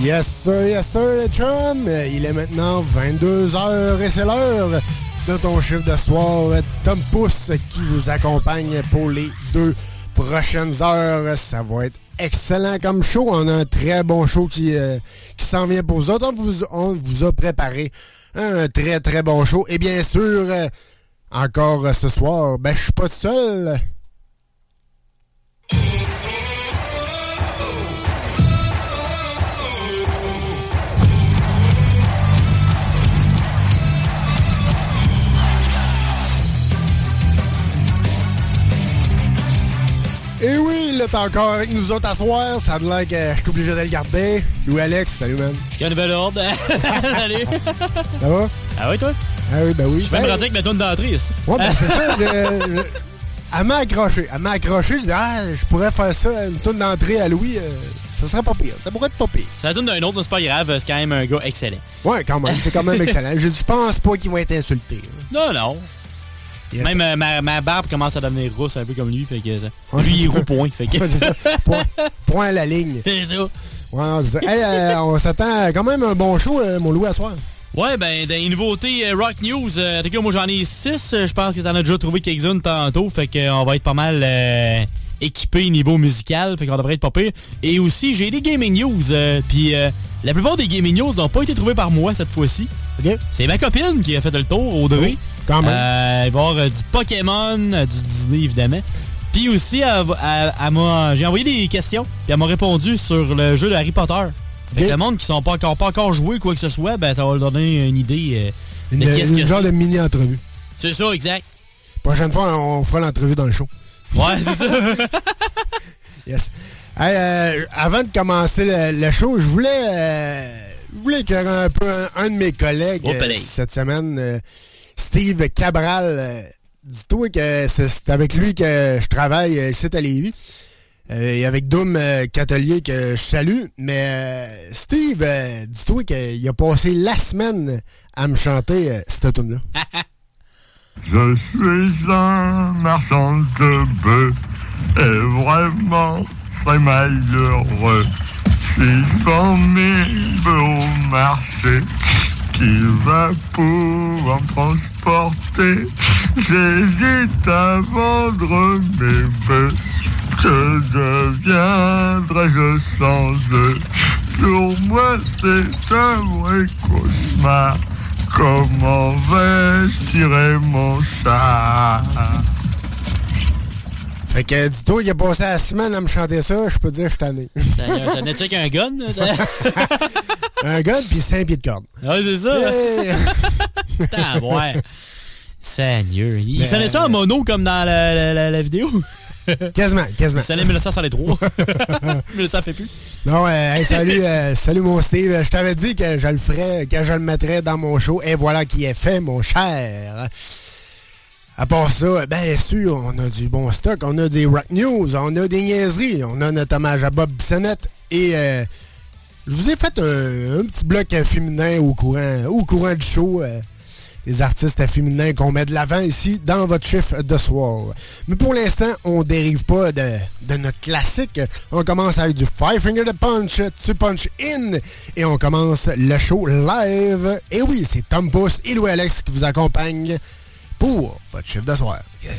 Yes sir, yes sir, les chums. Il est maintenant 22h et c'est l'heure de ton chiffre de soir. Tom Pousse qui vous accompagne pour les deux prochaines heures. Ça va être excellent comme show. On a un très bon show qui, euh, qui s'en vient pour vous. On vous, a préparé un très très bon show. Et bien sûr, euh, encore ce soir, ben je suis pas seul. Et oui, il est encore avec nous autres à soir. Ça a l'air que je suis obligé de le garder. Louis Alex, salut man. Quel nouvel ordre. Salut. Ça va? Ah oui, toi? Ah oui, ben oui. Je suis même Ben, rendu avec ma tonne d'entrée. ici. Ouais, ben c'est ça. je- je- Elle m'a accroché. Elle m'a accroché. Je dis, ah, je pourrais faire ça, une tourne d'entrée à Louis. euh, ça serait pas pire. Ça pourrait être pas pire. La tonne d'un autre, mais c'est pas grave. C'est quand même un gars excellent. Ouais, quand même. C'est quand même excellent. Je dis, je pense pas qu'il va être insulté. Non, non. Yes. Même euh, ma, ma barbe commence à devenir rousse un peu comme lui. Fait que ça- lui, il est roux point. Fait que... Ça. Point, point à la ligne. c'est ça. Ouais, non, c'est ça. Hey, euh, on s'attend quand même à un bon show, euh, mon Louis, à soir. Ouais, ben, des nouveautés Rock News. en tout cas, moi, j'en ai six. Je pense que t'en as déjà trouvé quelques-unes tantôt. Fait qu'on va être pas mal équipé niveau musical. Fait qu'on devrait être pas pire. Et aussi, j'ai des gaming news. euh, Puis euh, la plupart des gaming news n'ont pas été trouvés par moi cette fois-ci. C'est ma copine qui a fait le tour, Audrey. Quand même. Euh, il va y avoir euh, du Pokémon, euh, du Disney évidemment. Puis aussi, elle, elle- elle m'a- j'ai envoyé des questions, puis elle m'a répondu sur le jeu de Harry Potter. Fait que le monde qui sont pas encore, pas encore joué quoi que ce soit, ben ça va leur donner une idée euh, Une, de qu'est-ce une que genre c'est. de mini-entrevue. C'est ça, exact. Prochaine fois, on fera l'entrevue dans le show. Ouais, c'est ça. Yes. Hey, euh, avant de commencer le, le show, je voulais, euh, je voulais éclairer un peu un, un de mes collègues Oh, cette semaine, Steve Cabral. euh, Dis-toi que c'est avec lui que je travaille euh, ici à Lévis. Euh, et avec Doom Catelier que je salue. Mais Steve, dis-toi qu'il a passé la semaine à me chanter cette tune là Je suis un marchand de bœufs et vraiment très malheureux. Si je vends mes bœufs au marché, qui va pouvoir me transporter J'hésite à vendre mes bœufs. Que deviendrai-je sans eux Pour moi, c'est un vrai cauchemar. Comment vais-je tirer mon chat? Fait que, dis-toi, il a passé la semaine à me chanter ça, je peux dire, je suis tanné. Ça venait-tu avec un gun? un gun, puis 5 pieds de corde. Ah, c'est ça. Putain, ouais. Seigneur. Il ben, fallait ça en euh, mono comme dans la, la, la, la vidéo? Quasiment, quasiment. Salut 1903. 1900 fait plus. Non, euh, hey, salut, euh, salut mon Steve. Je t'avais dit que je le ferais, que je le mettrais dans mon show. Et voilà qui est fait, mon cher. À part ça, bien sûr, on a du bon stock, on a des rock news, on a des niaiseries, on a notre hommage à Bob Bissonnette et euh, je vous ai fait un, petit bloc euh, féminin au courant, au courant du show. Euh, Les artistes féminins qu'on met de l'avant ici dans votre chiffre de soir. Mais pour l'instant, on dérive pas de, de, notre classique. On commence avec du Five Finger de Punch, tu Punch In, et on commence le show live. Et oui, c'est Tom Pouce et Louis Alex qui vous accompagnent pour votre chiffre d'affaires. Yeah.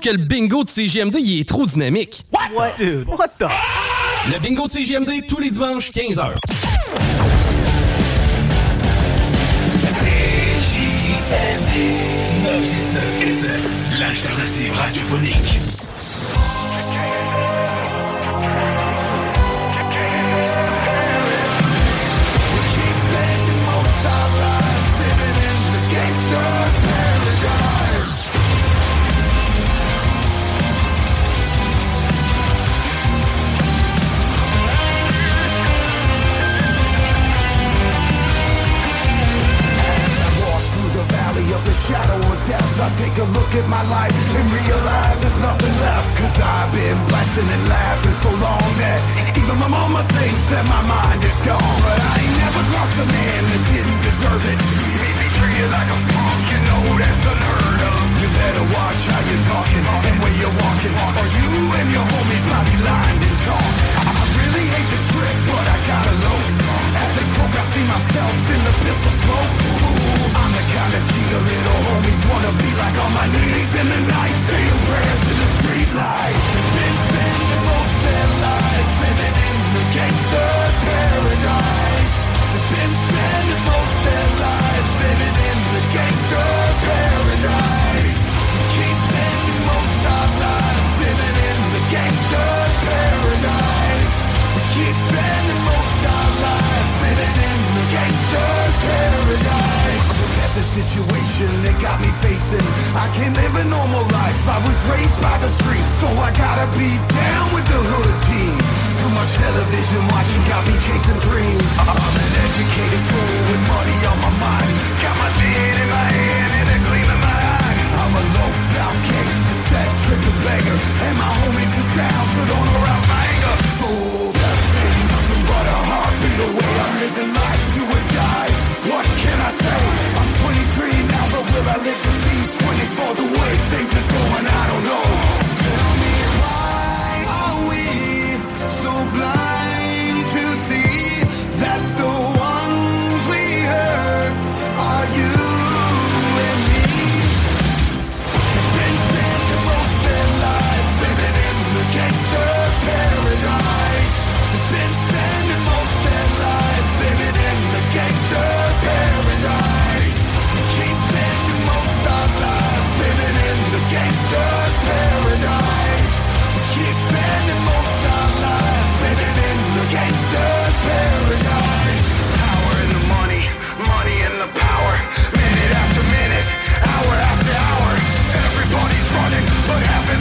que le bingo de CGMD, il est trop dynamique. What? Dude? What the? Le bingo de CGMD, tous les dimanches, 15h. CJMD, l'alternative radiophonique. Take a look at my life and realize there's nothing left. Cause I've been blasting and laughing so long that even my mama thinks that my mind is gone. But I ain't never crossed a man that didn't deserve it. Made me treated like a punk, you know that's unheard of. You better watch how you're talking and where you're walking. Or you and your homies might be lying and talk. I really hate the trip, but I gotta low. Croak, I see myself in the pistol smoke. Ooh, I'm the kind of G the little homies wanna be like on my knees in the night, saying prayers to the street light. Been spending most their lives living in the gangster's paradise. Been spending most their lives situation that got me facing. I can't live a normal life. I was raised by the streets, so I gotta be down with the hood team. Too much television watching got me chasing dreams. I'm an educated fool with money on my mind. Got my beard in my hand and a gleam in my eye. I'm a low out gangster set triple beggar, and my homies is down, so don't arouse my anger. Fool, that's been nothing but a heartbeat away. I'm living life, do or die. What can I say? I'm 23 now, but will I live to see 24? The way things is going, I don't know. Tell me why are we so blind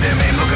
de mi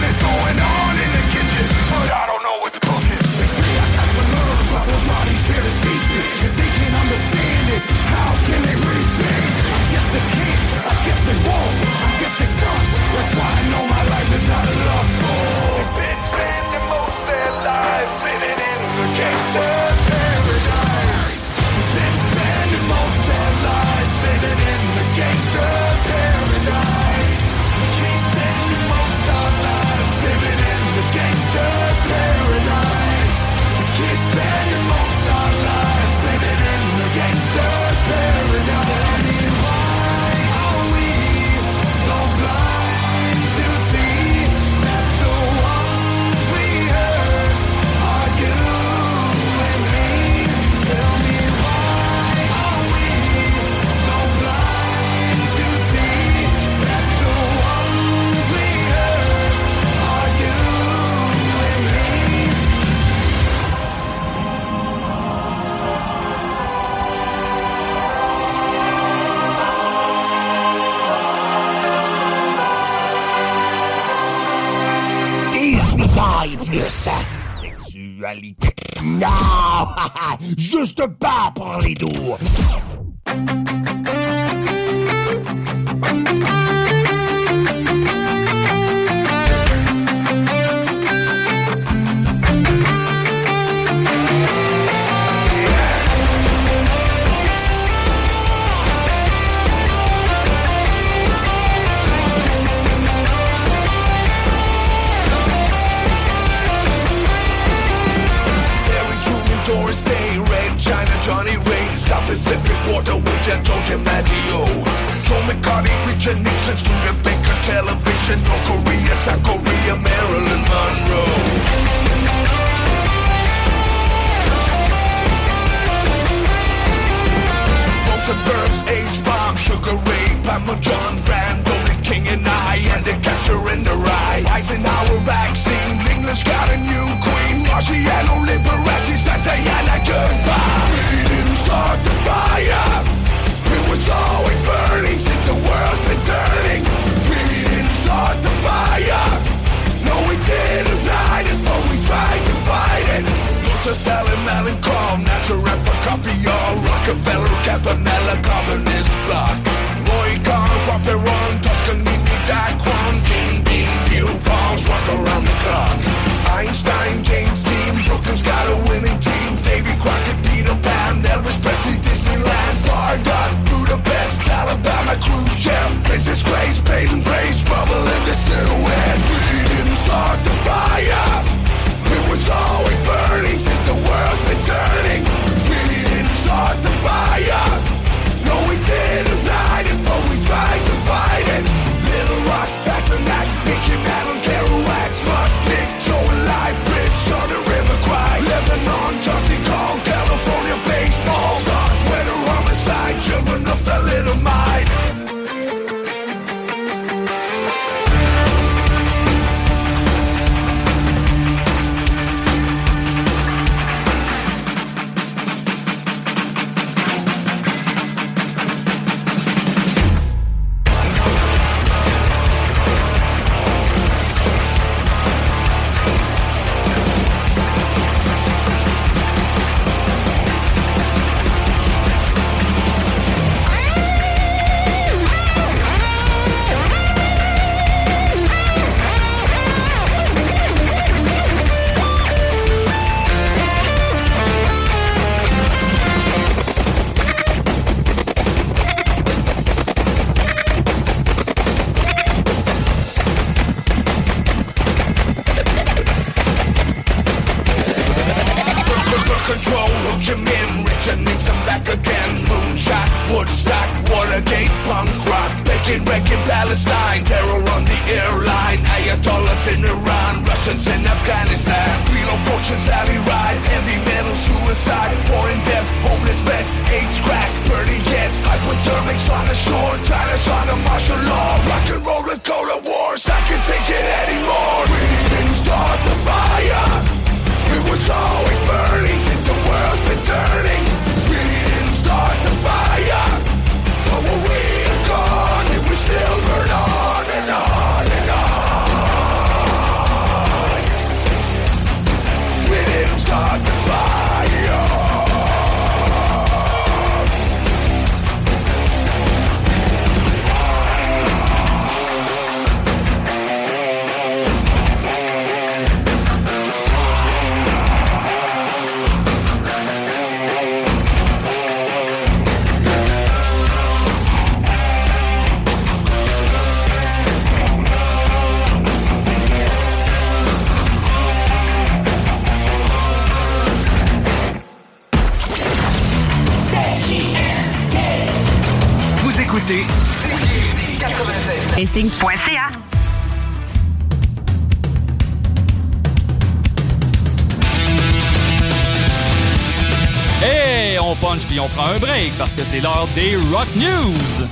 break parce que c'est l'heure des Rock News.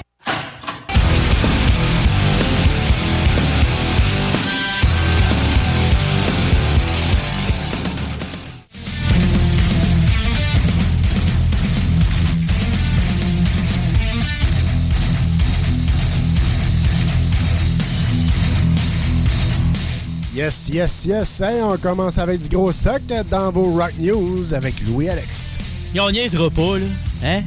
Yes, yes, yes. Hey, on commence avec du gros stock dans vos Rock News avec Louis-Alex. Et on niaisera pas, là. Hein?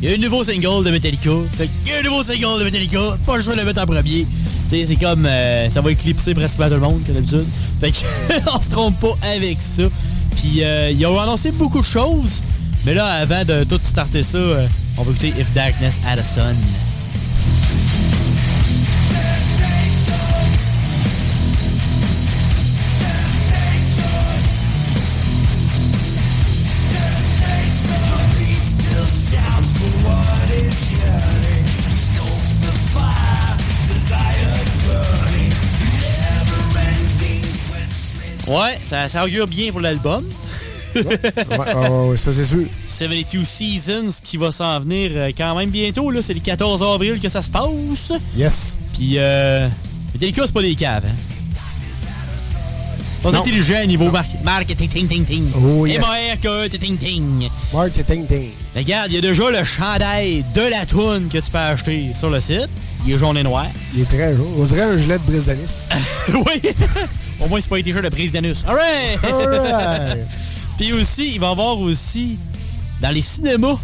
Il y a un nouveau single de Metallica. Fait qu'il y a un nouveau single de Metallica. Pas le choix de le mettre en premier. C'est comme... euh, ça va éclipser pratiquement tout le monde, comme d'habitude. Fait qu'on se trompe pas avec ça. Puis euh, ils ont annoncé beaucoup de choses. Mais là, avant de tout starter ça, euh, on va écouter If Darkness Had Ouais, ça, ça augure bien pour l'album. Ouais, ouais, ouais, ça c'est sûr. 72 Seasons qui va s'en venir euh, quand même bientôt. là. C'est le 14 avril que ça se passe. Yes. Puis, euh, Metallica, c'est pas des caves. Hein? Ils sont Non. intelligents niveau mar- marketing. Ting, ting, ting. Oh, yes. Ting, ting. Marketing ting. Regarde, il y a déjà le chandail de la toune que tu peux acheter sur le site. Il est jaune et noir. Il est très jaune. On dirait un gilet de brise d'anis. oui! Au moins, c'est pas un t-shirt de prise d'anus. Puis aussi, il va y avoir aussi, dans les cinémas,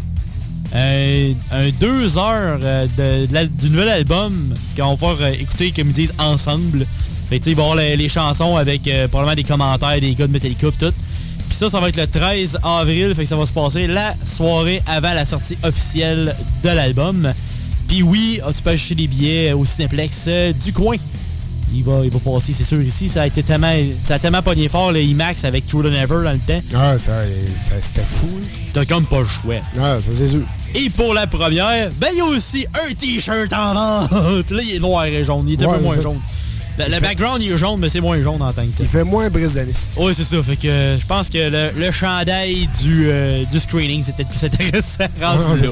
euh, un deux heures euh, de, de la- du nouvel album qu'on va pouvoir euh, écouter, comme ils disent, ensemble. Fait tu sais, il va y avoir les, les chansons avec probablement des commentaires des gars de Metallica tout. Puis ça, ça va être le 13 avril, fait que ça va se passer la soirée avant la sortie officielle de l'album. Puis oui, tu peux acheter des billets au Cineplex euh, du coin? Il va, il va passer, c'est sûr, ici. Ça a été tellement, ça a tellement pogné fort, le IMAX avec True Than Ever dans le temps. Ah, ça, ça c'était fou. T'as comme pas le choix. Ah, ça c'est sûr. Et pour la première, ben il y a aussi un t-shirt en vente. Là, il est noir et jaune. Il est un Ouais, peu moins ça- jaune. Le, background, il est jaune, mais c'est moins jaune en tant que tel. Il fait moins brise d'anis. Oui, c'est ça. Fait que je pense que le, le chandail du, euh, du screening, c'est peut-être plus intéressant rendu là.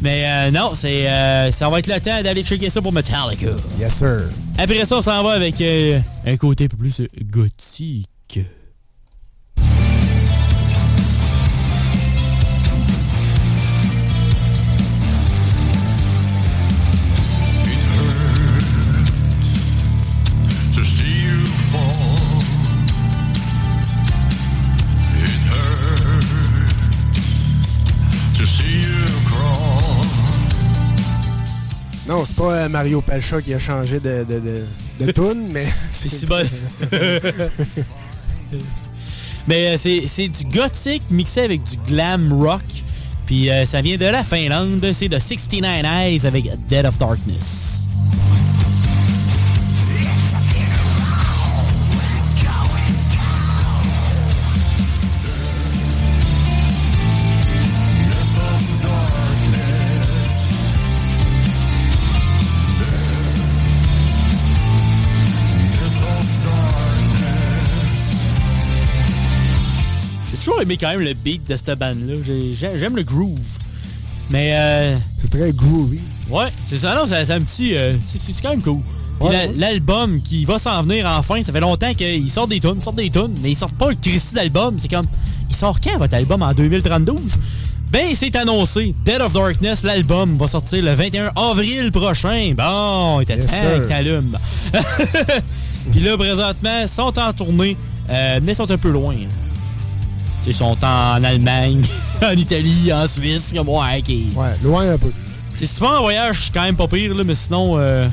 Mais euh, non, c'est euh, ça va être le temps d'aller checker ça pour Metallica. Yes, sir. Après ça, on s'en va avec euh, un côté un peu plus euh, gothique. Non, c'est pas euh, Mario Pelcha qui a changé de, de, de, de tune, mais. C'est si bon. Mais euh, c'est c'est du gothique mixé avec du glam rock. Puis euh, ça vient de la Finlande. C'est de 69 Eyes avec Dead of Darkness. Aimé quand même le beat de cette bande-là. J'ai- j'ai- J'aime le groove. Mais euh, C'est très groovy. ouais, c'est ça. Non, c'est c'est un petit. euh, c'est quand même cool. Ouais, ouais. L'album qui va s'en venir enfin, ça fait longtemps qu'ils sortent des tunes, sortent des tunes, mais ils sortent pas le Christy d'album. C'est comme. Il sort quand votre album en 2032? Ben, c'est annoncé. Dead of Darkness, l'album, va sortir le 21 avril prochain. Bon, il était Yes, temps que t'allumes. Puis là, présentement, ils sont en tournée, euh, mais ils sont un peu loin. Ils sont en Allemagne, en Italie, en Suisse. Comme, ouais, ok. Ouais, loin un peu. Tu sais, Si tu en voyage, c'est quand même pas pire, là, mais sinon, euh,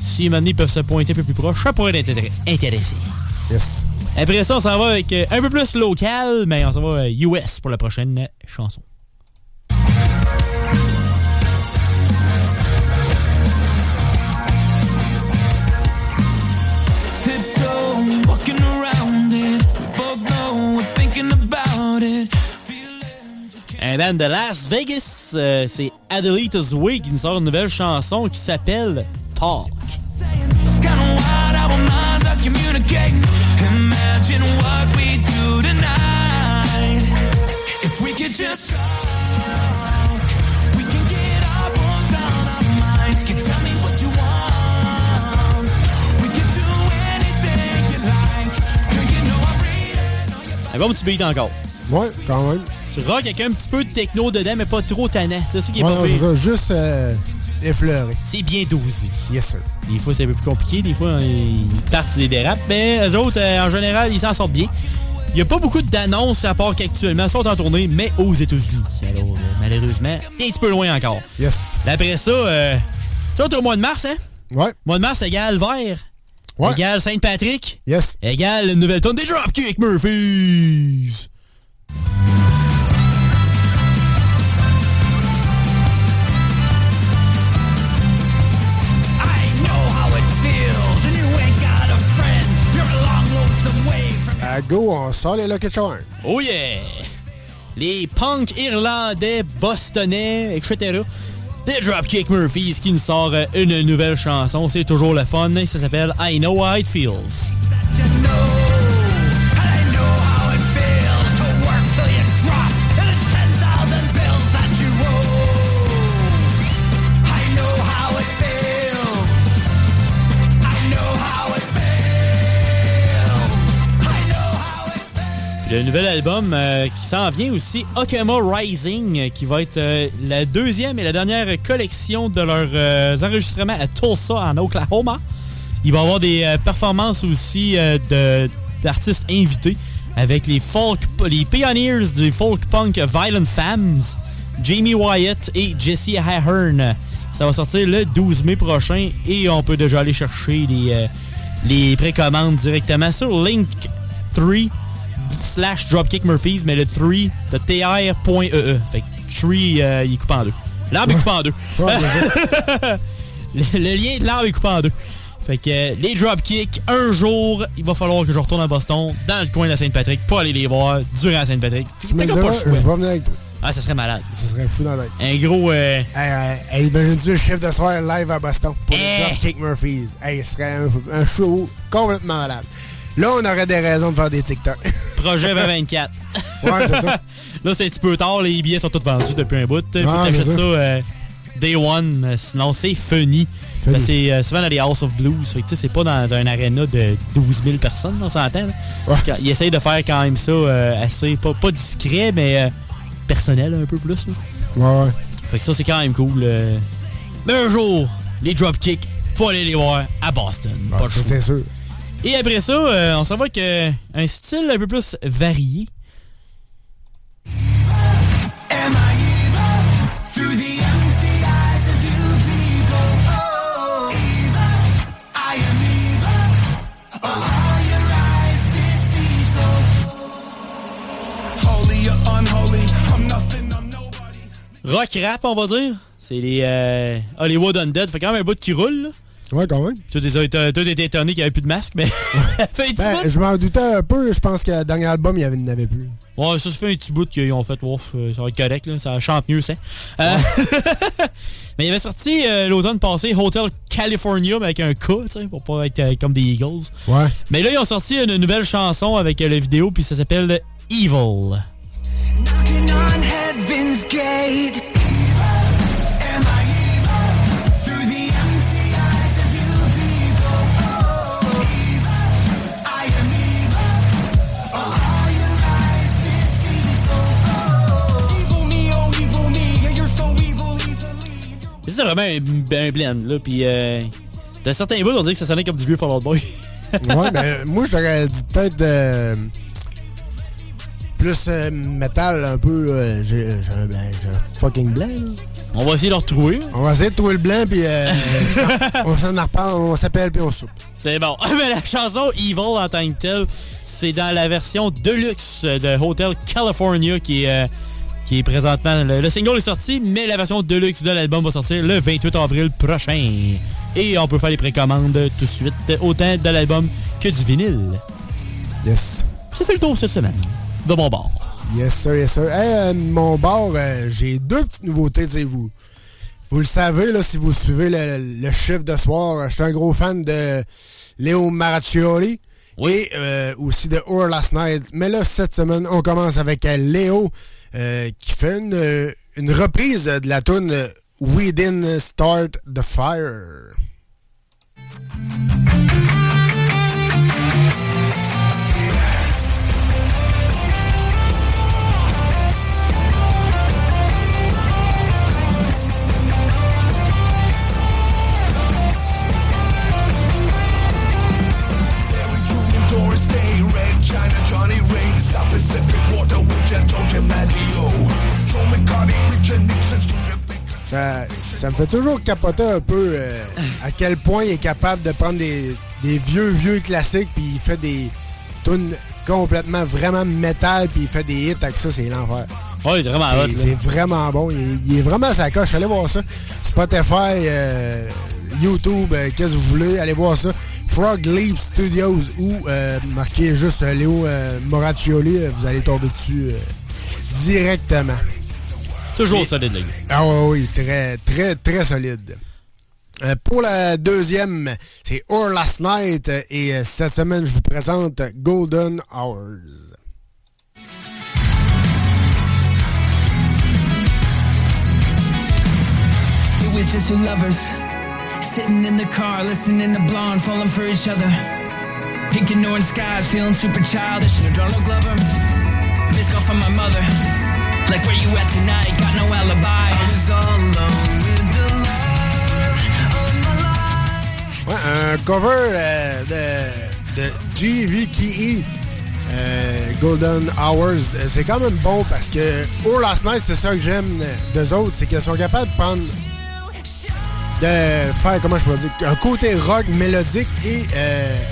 si maintenant ils peuvent se pointer un peu plus proche, ça pourrait être intér- intéressant. Yes. Après ça, on s'en va avec euh, un peu plus local, mais on s'en va euh, US pour la prochaine euh, chanson. Un band de Las Vegas, euh, c'est Adelita's Way qui nous sort une nouvelle chanson qui s'appelle Talk. Un bon petit beat encore. Ouais, quand même. Tu rock avec un petit peu de techno dedans, mais pas trop tannant. C'est ça qui est Ouais, pas pire. juste euh, effleuré. C'est bien dosé. Yes, sir. Des fois, c'est un peu plus compliqué. Des fois, ils partent sur des dérapes. Mais eux autres, euh, en général, ils s'en sortent bien. Il n'y a pas beaucoup d'annonces à part qu'actuellement, sont en tournée, mais aux États-Unis. Alors, euh, malheureusement, t'es un petit peu loin encore. Yes. Après ça, euh, ça, au mois de mars, hein? Ouais. Mois de mars égale vert. Ouais. Égale Sainte-Patrick. Yes. Égale une nouvelle tonne des Dropkick Murphys. Go, on sort les Lucky Charms. Oh yeah! Les punks irlandais, bostonnais, etc. Des Dropkick Murphys qui nous sort euh, une nouvelle chanson. C'est toujours le fun. Ça s'appelle I Know How It Feels. Le nouvel album euh, qui s'en vient aussi, Okama Rising, euh, qui va être euh, la deuxième et la dernière collection de leurs enregistrements à Tulsa, en Oklahoma. Il va y avoir des performances aussi d'artistes invités avec les folk, les pioneers du folk punk Violent Femmes, Jamie Wyatt et Jesse Ahern. Ça va sortir le 12 mai prochain et on peut déjà aller chercher les, les précommandes directement sur Link3 slash Dropkick Murphys, mais le 3 de tr.ee. Fait que 3, euh, il est coupé en deux. L'arbre est coupé en deux. le, le lien de l'arbre est coupé en deux. Fait que euh, les Dropkick, un jour, il va falloir que je retourne à Boston, dans le coin de la Sainte-Patrick, pour aller les voir durant la Sainte-Patrick. Tu me T'as diras, pas je vais venir avec toi. Ah, ça serait malade. Ça serait fou dans l'œil. Un gros... euh, Hey, hey, hey, imagine-tu le chiffre de soir live à Boston pour Eh. les Dropkick Murphys? Hey, ce serait un, un show complètement malade. Là, on aurait des raisons de faire des TikTok. Projet 2024. Ouais, c'est ça. Là, c'est un petit peu tard. Les billets sont tous vendus depuis un bout. Faut Ah, t'achètes ça ça. euh, day one. euh, Sinon, c'est funny. C'est euh, souvent dans les House of Blues. Fait que, tu sais, c'est pas dans un aréna de 12 000 personnes, on s'entend. qu'ils essayent de faire quand même ça euh, assez, pas, pas discret, mais euh, personnel un peu plus. là. Ouais, ouais. Fait que ça, c'est quand même cool. Mais un jour, les Dropkick, faut aller les voir à Boston. Pas de ça, choix. c'est sûr. Et après ça, euh, on s'en va avec un style un peu plus varié. Rock rap, on va dire. C'est les euh, Hollywood Undead. Fait quand même un bout qui roule. Là. Ouais, quand même. Tu t'es étonné qu'il n'y avait plus de masque, mais Ben, je m'en doutais un peu. Je pense que le dernier album, il n'y en avait plus. Ouais, ça, ça fait un petit bout qu'ils ont fait. Ouf, euh, ça va être correct, là. ça chante mieux, ça. Euh, mais il avait sorti euh, l'automne passé Hotel California, mais avec un K, tu sais, pour pas être euh, comme des Eagles. Ouais. Mais là, ils ont sorti une nouvelle chanson avec euh, la vidéo, puis ça s'appelle Evil. Knocking on heaven's gate. C'est vraiment un, un blend, là. Puis, euh, t'as certains bouts, on dirait que ça sonnait comme du vieux Fall Out Boy. ouais, mais moi, je t'aurais dit peut-être euh, plus euh, métal, un peu. euh, j'ai un un fucking blanc. là. On va essayer de le retrouver. On va essayer de trouver le blanc, puis euh, on s'en reparle, on s'appelle, puis on soupe. C'est bon. Mais la chanson Evil en tant que telle, c'est dans la version deluxe de Hotel California qui est, euh, qui est présentement. Le, le single est sorti, mais la version deluxe de l'album va sortir le 28 avril prochain. Et on peut faire les précommandes tout de suite, autant de l'album que du vinyle. Yes. Ça fait le tour cette semaine de mon bord. Yes, sir, yes, sir. Hey, euh, mon bar, euh, j'ai deux petites nouveautés, sais, vous. Vous le savez, là, si vous suivez le, le chiffre de soir, je suis un gros fan de Léo Maraccioli. Et euh, aussi de Or Last Night. Mais là, cette semaine, on commence avec Léo euh, qui fait une, euh, une reprise de la tune We Didn't Start the Fire. Ça, ça me fait toujours capoter un peu euh, à quel point il est capable de prendre des, des vieux, vieux classiques, puis il fait des tunes complètement vraiment métal, puis il fait des hits avec ça, c'est l'enfer. Ouais, c'est vraiment C'est- hot, là. C'est vraiment bon. Il, est- il est vraiment à sa coche. Allez voir ça. Spotify, euh, YouTube, euh, qu'est-ce que vous voulez, allez voir ça. Frog Leap Studios ou euh, marquez juste Léo Moraccioli, vous allez tomber dessus directement. Toujours solide, le gars. Ah oui, oui, très, très, très solide. Euh, pour la deuxième, c'est Or Last Night et euh, cette semaine, je vous présente Golden Hours. It was just two lovers sitting in the car, listening to Blonde, falling for each other. Pink and orange skies, feeling super childish. And Donald Glover, missed call from my mother. Like, where you at tonight? Got no alibi. I was all alone with the love of my life. Ouais, un cover euh, de, de GVKE, euh, Golden Hours. Euh, C'est quand même bon parce que Or Last Night, c'est ça que j'aime d'eux autres, c'est qu'ils sont capables de prendre de faire, comment je pourrais dire, un côté rock mélodique et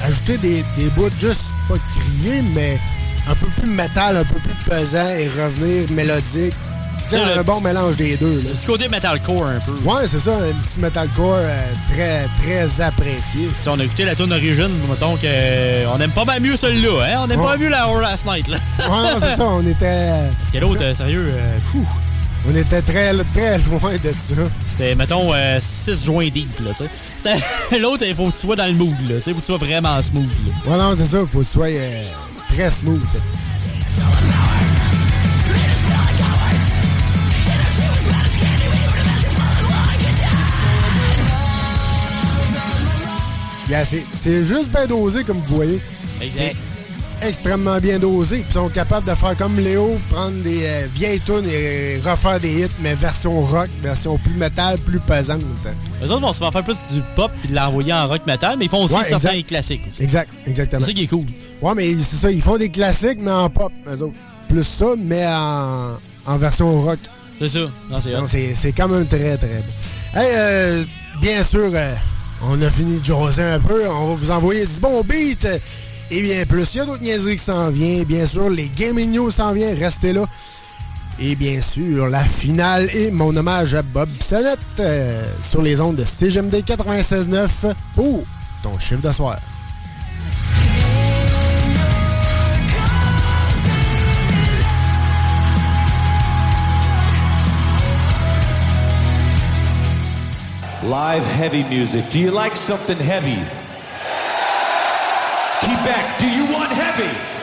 ajouter des, des bouts juste pas criés, mais un peu plus métal, un peu plus pesant et revenir mélodique. C'est un bon petit- mélange des deux. Là. Du côté metalcore un peu. Ouais, c'est ça, un petit metalcore euh, très, très apprécié. Si on a écouté la tune d'origine, mettons que euh, on aime pas mal mieux celle-là, hein? On aime Ouais. pas mieux la Horror Last Night, là. Ouais, non, c'est ça, on était. Parce que l'autre, euh, sérieux, euh, fou. On était très, très loin de ça. C'était, mettons, 6 joints deep, là, tu sais. L'autre, il faut que tu sois dans le mood, là. Tu sais, faut que tu sois vraiment smooth, là. Ouais, non, c'est ça, faut que tu sois très smooth. Yeah, c'est- juste bien dosé, comme vous voyez. Exact. Extrêmement bien dosé. Ils sont capables de faire comme Léo, prendre des euh, vieilles tunes et refaire des hits, mais version rock, version plus métal, plus pesante. Les autres vont souvent faire plus du pop puis de l'envoyer en rock metal, mais ils font aussi Ouais, certains classiques aussi. Exact, exactement. C'est ça qui est cool. Ouais, mais c'est ça, ils font des classiques, mais en pop, eux autres. Plus ça, mais en, en version rock. C'est ça. Non, c'est Donc, c'est c'est quand même très, très bon. Hey, euh, bien sûr, euh, on a fini de jaser un peu. On va vous envoyer du bon beat euh, et bien plus. Il y a d'autres niaiseries qui s'en viennent. Bien sûr, les Gaming News s'en viennent. Restez là. Et bien sûr, la finale et mon hommage à Bob Sonnette euh, sur les ondes de CGMD 96.9 pour ton chiffre de soir. Live heavy music. Do you like something heavy? Want heavy? Do you want heavy?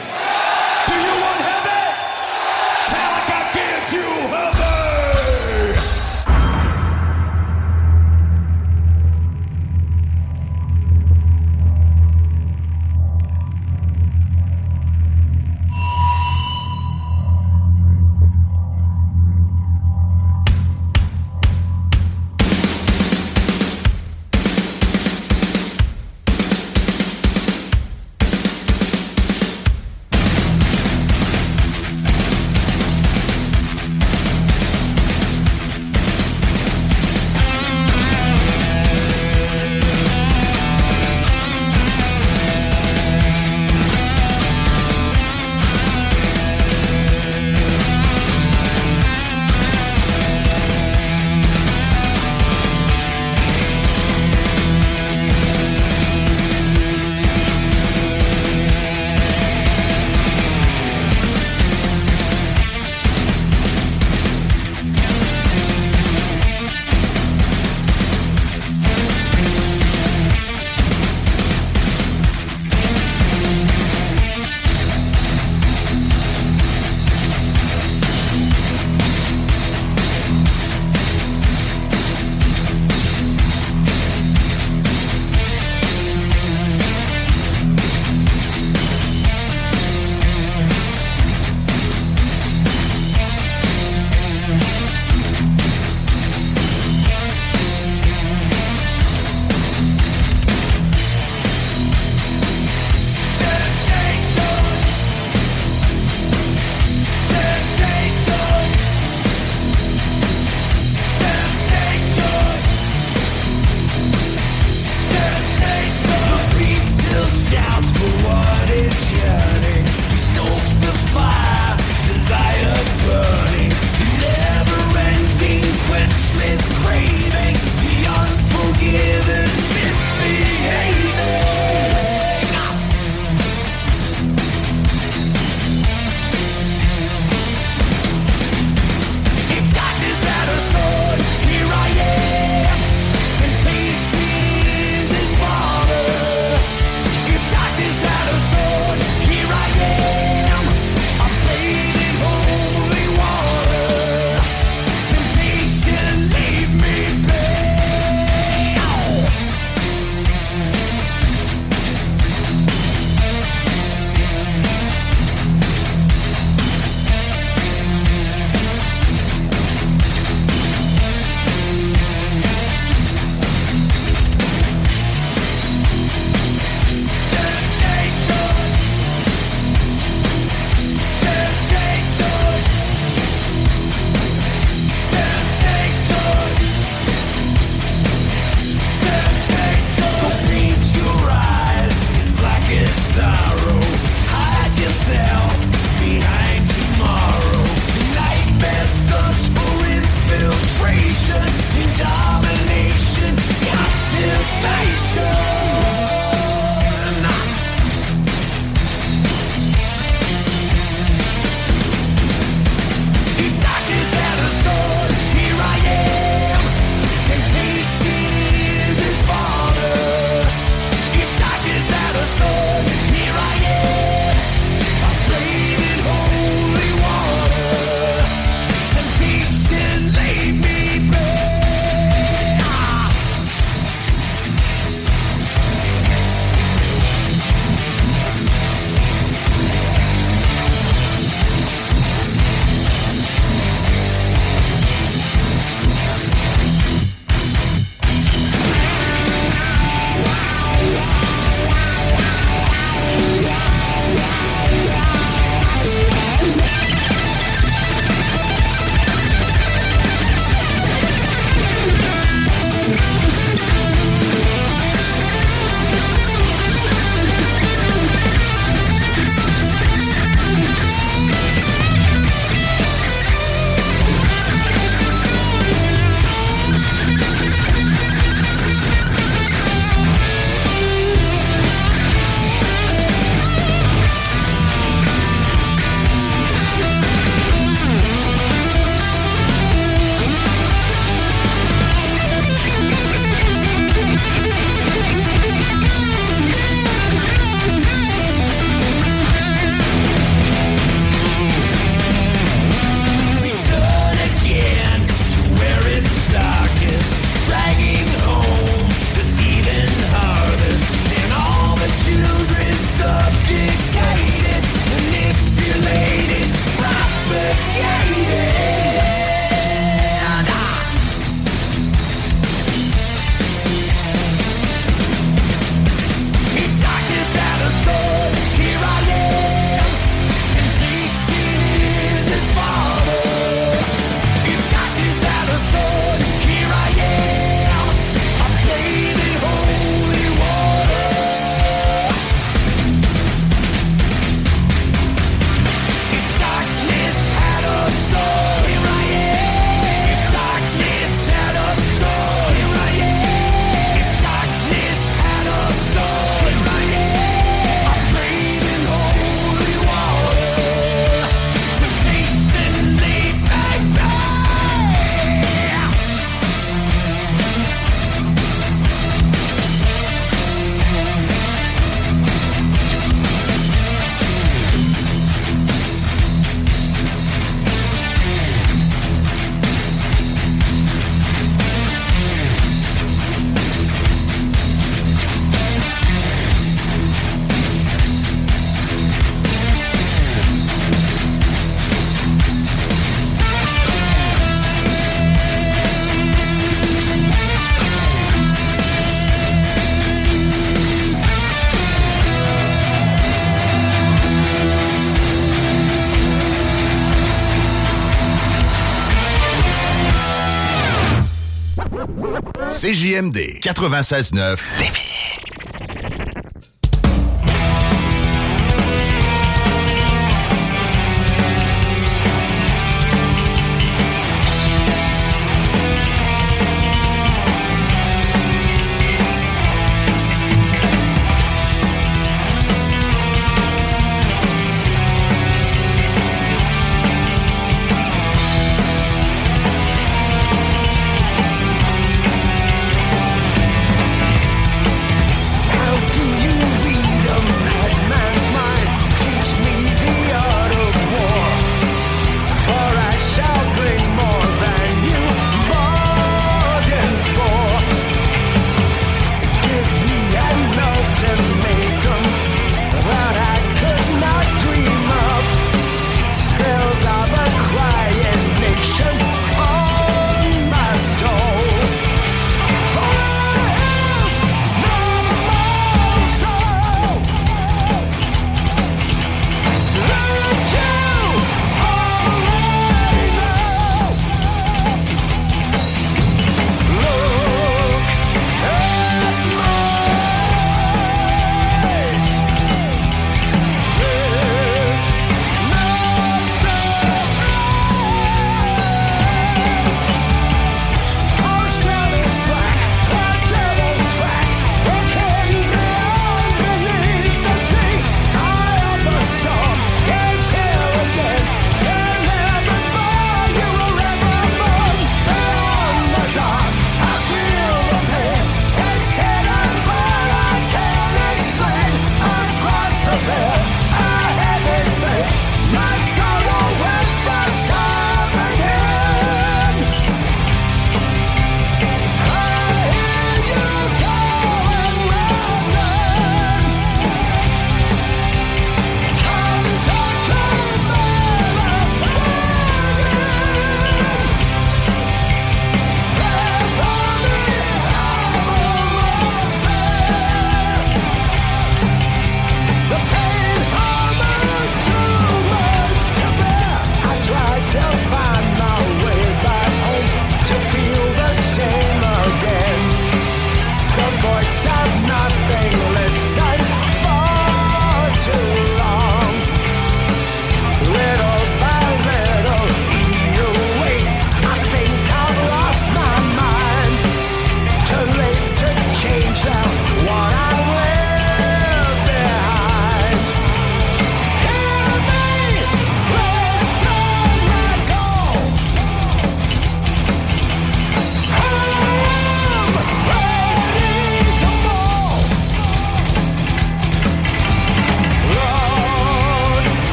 CJMD 96.9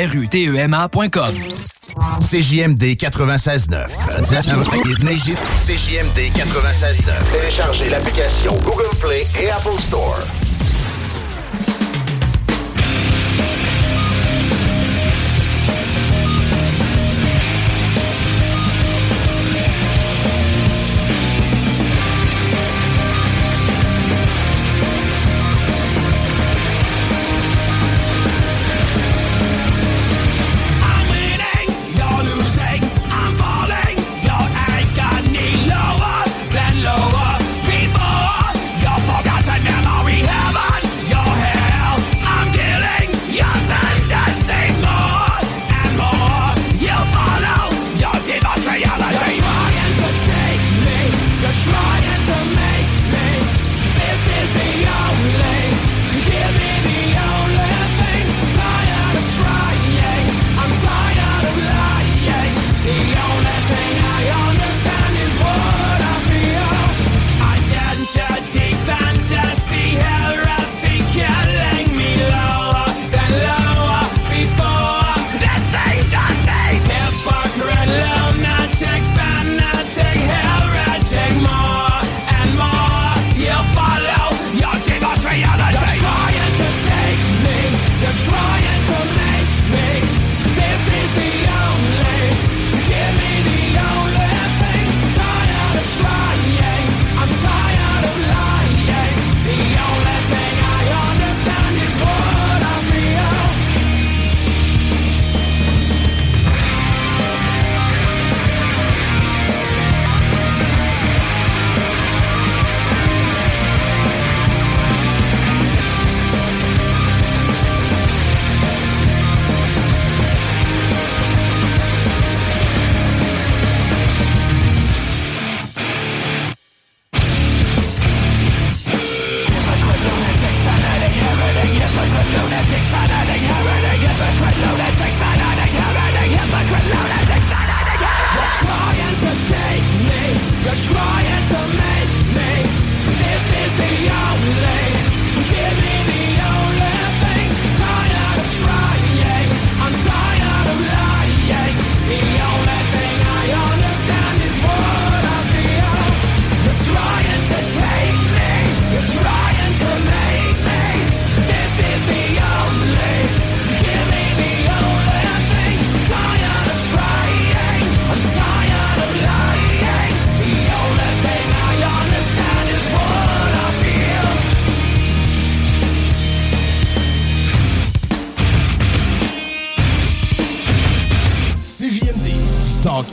R-U-T-E-M-A.com. CJMD 96.9. CJMD 96.9. Téléchargez l'application Google Play et Apple Store.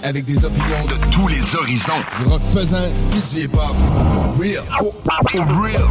avec des opinions de tous les horizons. Rock pesant, du hip-hop. Real. Oh, oh, oh real.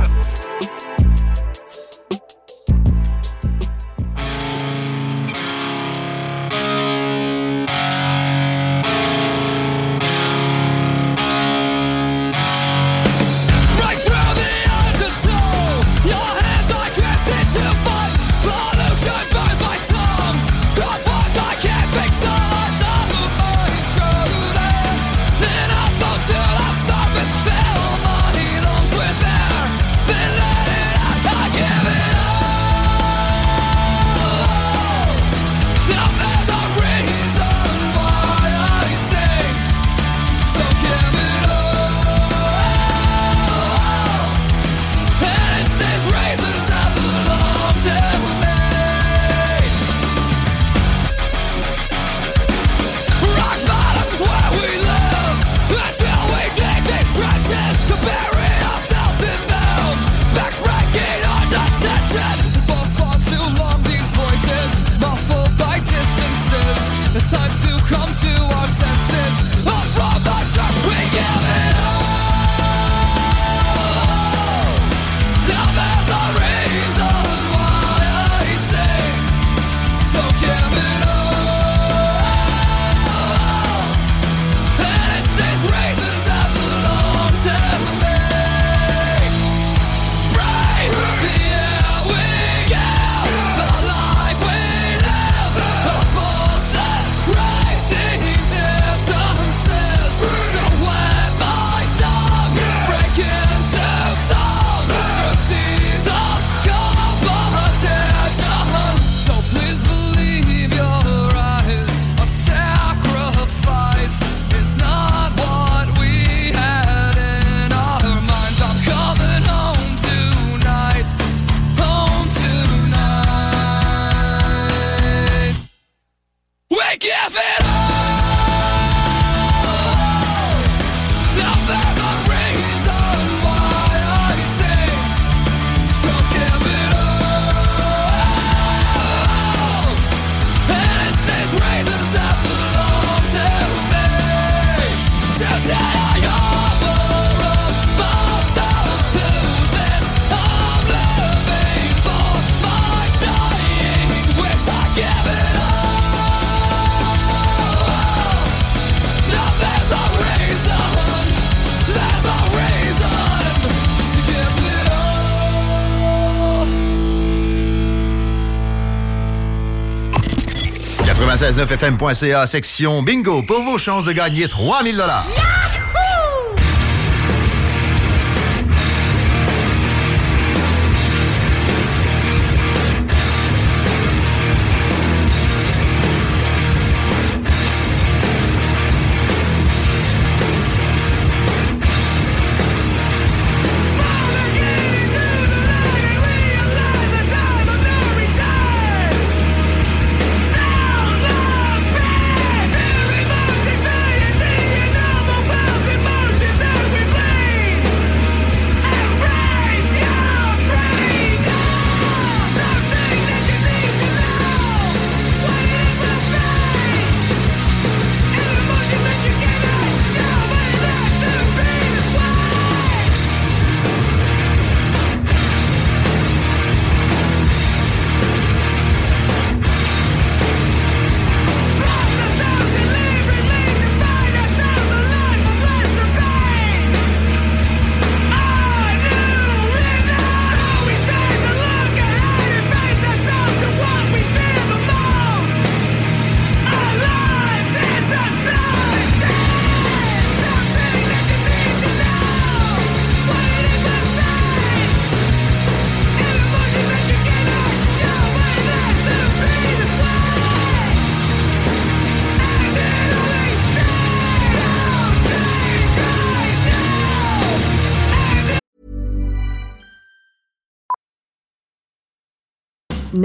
969fm.ca, section bingo, pour vos chances de gagner 3000 dollars.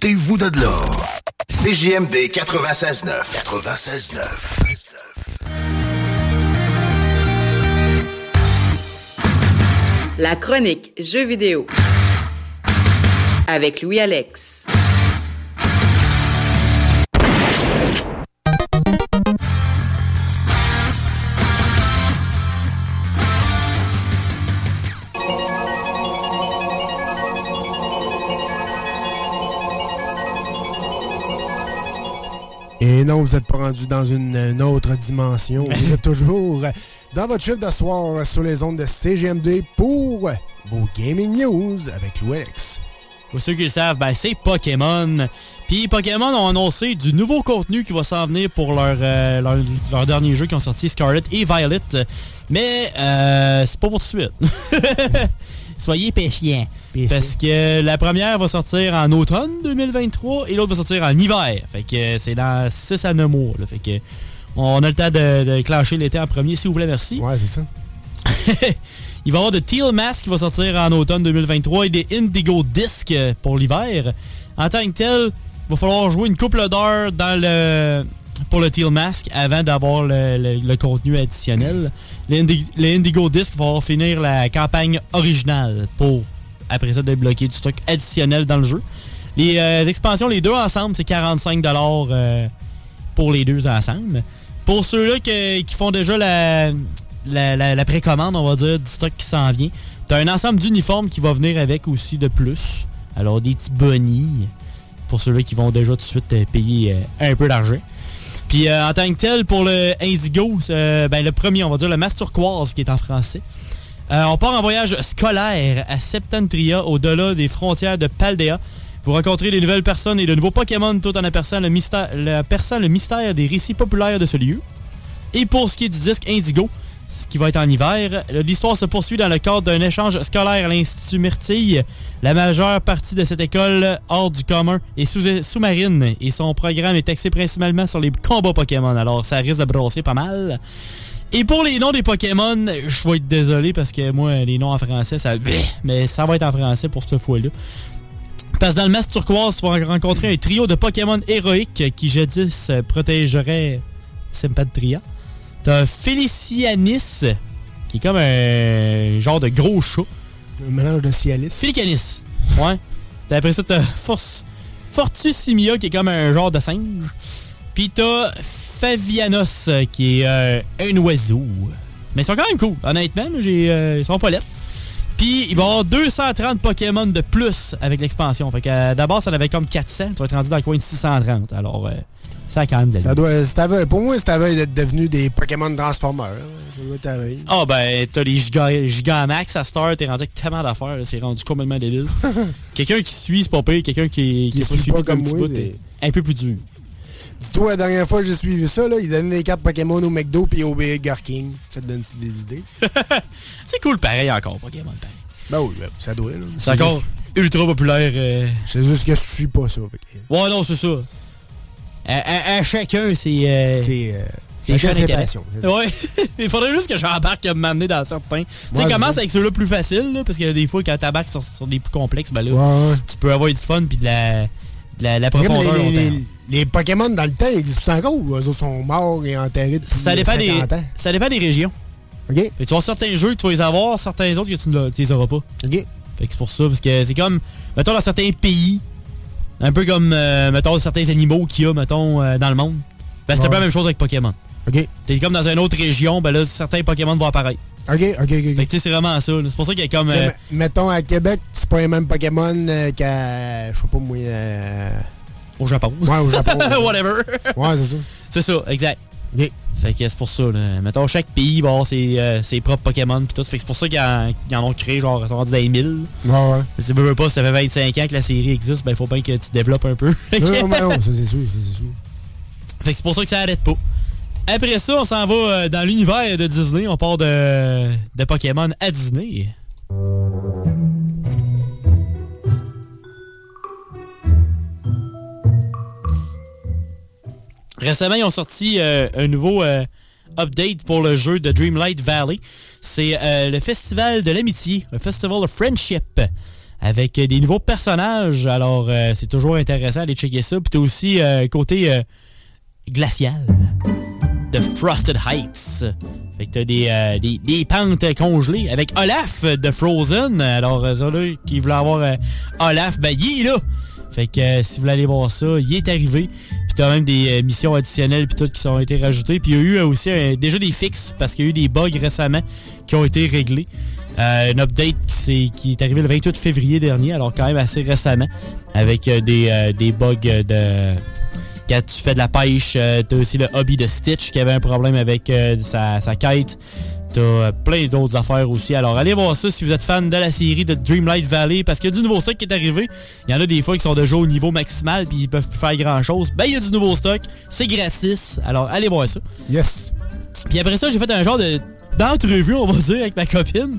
Ôtez-vous de l'or. CJMD 96.9. 96.9. La chronique Jeux vidéo avec Louis-Alex. Et non, vous n'êtes pas rendu dans une, une autre dimension. Vous êtes toujours dans votre chiffre de soir sur les ondes de CGMD pour vos Gaming News avec Louis. Pour ceux qui le savent, ben, c'est Pokémon. Puis Pokémon ont annoncé du nouveau contenu qui va s'en venir pour leur, euh, leur, leur dernier jeu qui ont sorti, Scarlet et Violet. Mais euh, c'est pas pour tout de suite. Soyez patients. Parce que la première va sortir en automne 2023 et l'autre va sortir en hiver. Fait que c'est dans 6 à 9 mois. là. Fait que on a le temps de, de clencher l'été en premier, s'il vous plaît, merci. Ouais, c'est ça. Il va y avoir de Teal Mask qui va sortir en automne 2023 et des Indigo Disc pour l'hiver. En tant que tel, il va falloir jouer une couple d'heures dans le pour le Teal Mask avant d'avoir le, le- le contenu additionnel. Les, Indi- les Indigo Disc vont finir la campagne originale pour, après ça, débloquer du stock additionnel dans le jeu. Les euh, expansions, les deux ensemble, c'est 45$ euh, pour les deux ensemble. Pour ceux-là qui font déjà la, la, la- précommande, on va dire, du stock qui s'en vient, t'as un ensemble d'uniformes qui va venir avec aussi de plus. Alors, des petits bonnies pour ceux-là qui vont déjà tout de suite euh, payer euh, un peu d'argent. Puis en tant que tel, pour le Indigo, ben, le premier, on va dire le Master Turquoise qui est en français. Euh, on part en voyage scolaire à Septentria, au-delà des frontières de Paldea. Vous rencontrez de nouvelles personnes et de nouveaux Pokémon tout en aperçant le mystère, des récits populaires de ce lieu. Et pour ce qui est du disque Indigo, ce qui va être en hiver, l'histoire se poursuit dans le cadre d'un échange scolaire à l'Institut Myrtille. La majeure partie de cette école, hors du commun, est sous- sous-marine et son programme est axé principalement sur les combats Pokémon. Alors ça risque de brosser pas mal. Et pour les noms des Pokémon, je vais être désolé parce que moi, les noms en français, ça... Mais ça va être en français pour cette fois-là. Parce que dans le Master Turquoise, tu vas rencontrer un trio de Pokémon héroïques qui jadis protégerait Sympatria. T'as Felicianis, qui est comme un genre de gros chat. Un mélange de Cialis. Felicanis. Ouais. T'as après ça, t'as Force, Fortussimia, qui est comme un genre de singe. Puis t'as Favianos, euh, qui est euh, un oiseau. Mais ils sont quand même cool, honnêtement. J'ai, euh, ils sont pas lettres. Puis il va y avoir 230 Pokémon de plus avec l'expansion. Fait que d'abord, ça en avait comme 400. Tu vas être rendu dans le coin de 630. Alors, euh, ça a quand même de Ça doit, pour moi, c'est veille d'être devenu des Pokémon Transformers. hein. Ça doit être. Ah ben, t'as les Giga, Gigamax à Star, t'es rendu avec tellement d'affaires, c'est rendu complètement débile. quelqu'un qui suit, c'est pas pire, quelqu'un qui, qui, a pas suit suivi pas comme comme petit moi, bout, c'est- est un peu plus dur. Dis-toi, la dernière fois que j'ai suivi ça, là, ils donnaient des cartes Pokémon au McDo puis au Burger King. Ça te donne des idées? C'est cool pareil encore, Pokémon pareil. Ben oui, ben, ça doit. là. C'est encore juste- ultra populaire. euh. C'est juste que je suis pas ça. Ouais, non, c'est ça. À, à- à chacun, c'est... euh, C'est... euh, c'est. Ouais. Il faudrait juste que j'embarque à m'amener dans certains. tu sais, commence avec ceux-là plus faciles, là, parce que des fois, quand t'embarques sur, sur des plus complexes, ben là, Ouais, ouais. tu peux avoir du fun puis de la, la, profondeur les, les, longtemps. les- les Pokémon dans le temps, ils existent encore ou eux autres sont morts et enterrés depuis Ça dépend, des, 50 ans? ça dépend des régions. OK. Tu vas certains jeux que tu vas les avoir, certains autres que tu ne tu les auras pas. OK. Fait que c'est pour ça, parce que c'est comme, mettons, dans certains pays, un peu comme, euh, mettons, certains animaux qu'il y a, mettons, euh, dans le monde. Ben, c'est un peu Ouais. la même chose avec Pokémon. OK. T'es comme dans une autre région, ben là, certains Pokémon vont apparaître. OK, OK, OK. Fait que tu sais, c'est vraiment ça. C'est pour ça qu'il y a comme... Euh, Mettons, à Québec, c'est pas les mêmes Pokémon euh, qu'à... Je sais pas, moi... euh, au Japon. Ouais, au Japon. Whatever. Ouais, c'est ça. C'est ça, exact. OK. Fait que c'est pour ça, là. Mettons, chaque pays va avoir ses, euh, ses propres Pokémon pis tout. Fait que c'est pour ça qu'ils en, en ont créé, genre, ils sont rendus dans les 1000. Ouais, ouais. Si tu veux pas, si ça fait 25 ans que la série existe, ben, il faut bien que tu développes un peu. Non, non, mais non, ça, c'est sûr, ça, c'est sûr. Fait que c'est pour ça que ça arrête pas. Après ça, on s'en va euh, dans l'univers de Disney. On part de, de Pokémon à Disney. Récemment, ils ont sorti euh, un nouveau euh, update pour le jeu de Dreamlight Valley. C'est le festival de l'amitié, un festival de friendship, avec des nouveaux personnages. Alors, c'est toujours intéressant d'aller checker ça. Puis t'as aussi côté glacial de Frosted Heights. Fait que t'as des, euh, des, des pentes congelées avec Olaf de Frozen. Alors, euh, ça là, qui voulait avoir euh, Olaf, ben il est là. Fait que si vous voulez aller voir ça, il est arrivé. Puis t'as même des missions additionnelles puis toutes qui sont été rajoutées. Puis il y a eu aussi déjà des fixes parce qu'il y a eu des bugs récemment qui ont été réglés. Euh, un update qui, s'est- qui est arrivé le 28 février dernier, alors quand même assez récemment, avec des, des bugs de quand tu fais de la pêche, euh, t'as aussi le hobby de Stitch qui avait un problème avec euh, sa, sa quête. T'as euh, plein d'autres affaires aussi. Alors allez voir ça si vous êtes fan de la série de Dreamlight Valley parce qu'il y a du nouveau stock qui est arrivé. Il y en a des fois qui sont déjà au niveau maximal puis ils peuvent plus faire grand chose. Ben il y a du nouveau stock, c'est gratis. Alors allez voir ça. Yes. Puis après ça, j'ai fait un genre de d'entrevue, on va dire, avec ma copine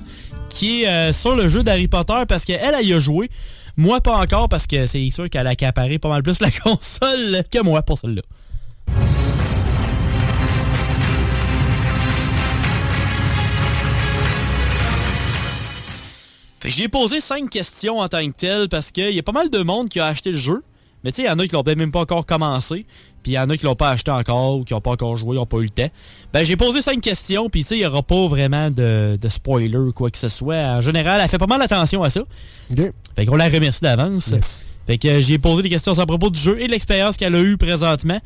qui est euh, sur le jeu d'Harry Potter parce qu'elle, elle y a joué. Moi, pas encore parce que c'est sûr qu'elle a accaparé pas mal plus la console que moi pour celle-là. J'ai posé cinq questions en tant que tel parce qu'il y a pas mal de monde qui a acheté le jeu, Mais tu sais, il y en a qui l'ont même pas encore commencé, puis il y en a qui l'ont pas acheté encore ou qui n'ont pas encore joué, ils n'ont pas eu le temps. Ben, j'ai posé cinq questions, puis tu sais, il n'y aura pas vraiment de, de spoiler ou quoi que ce soit. En général, elle fait pas mal attention à ça. Fait qu'on la remercie d'avance. Fait que j'ai posé des questions à propos du jeu et de l'expérience qu'elle a eue présentement.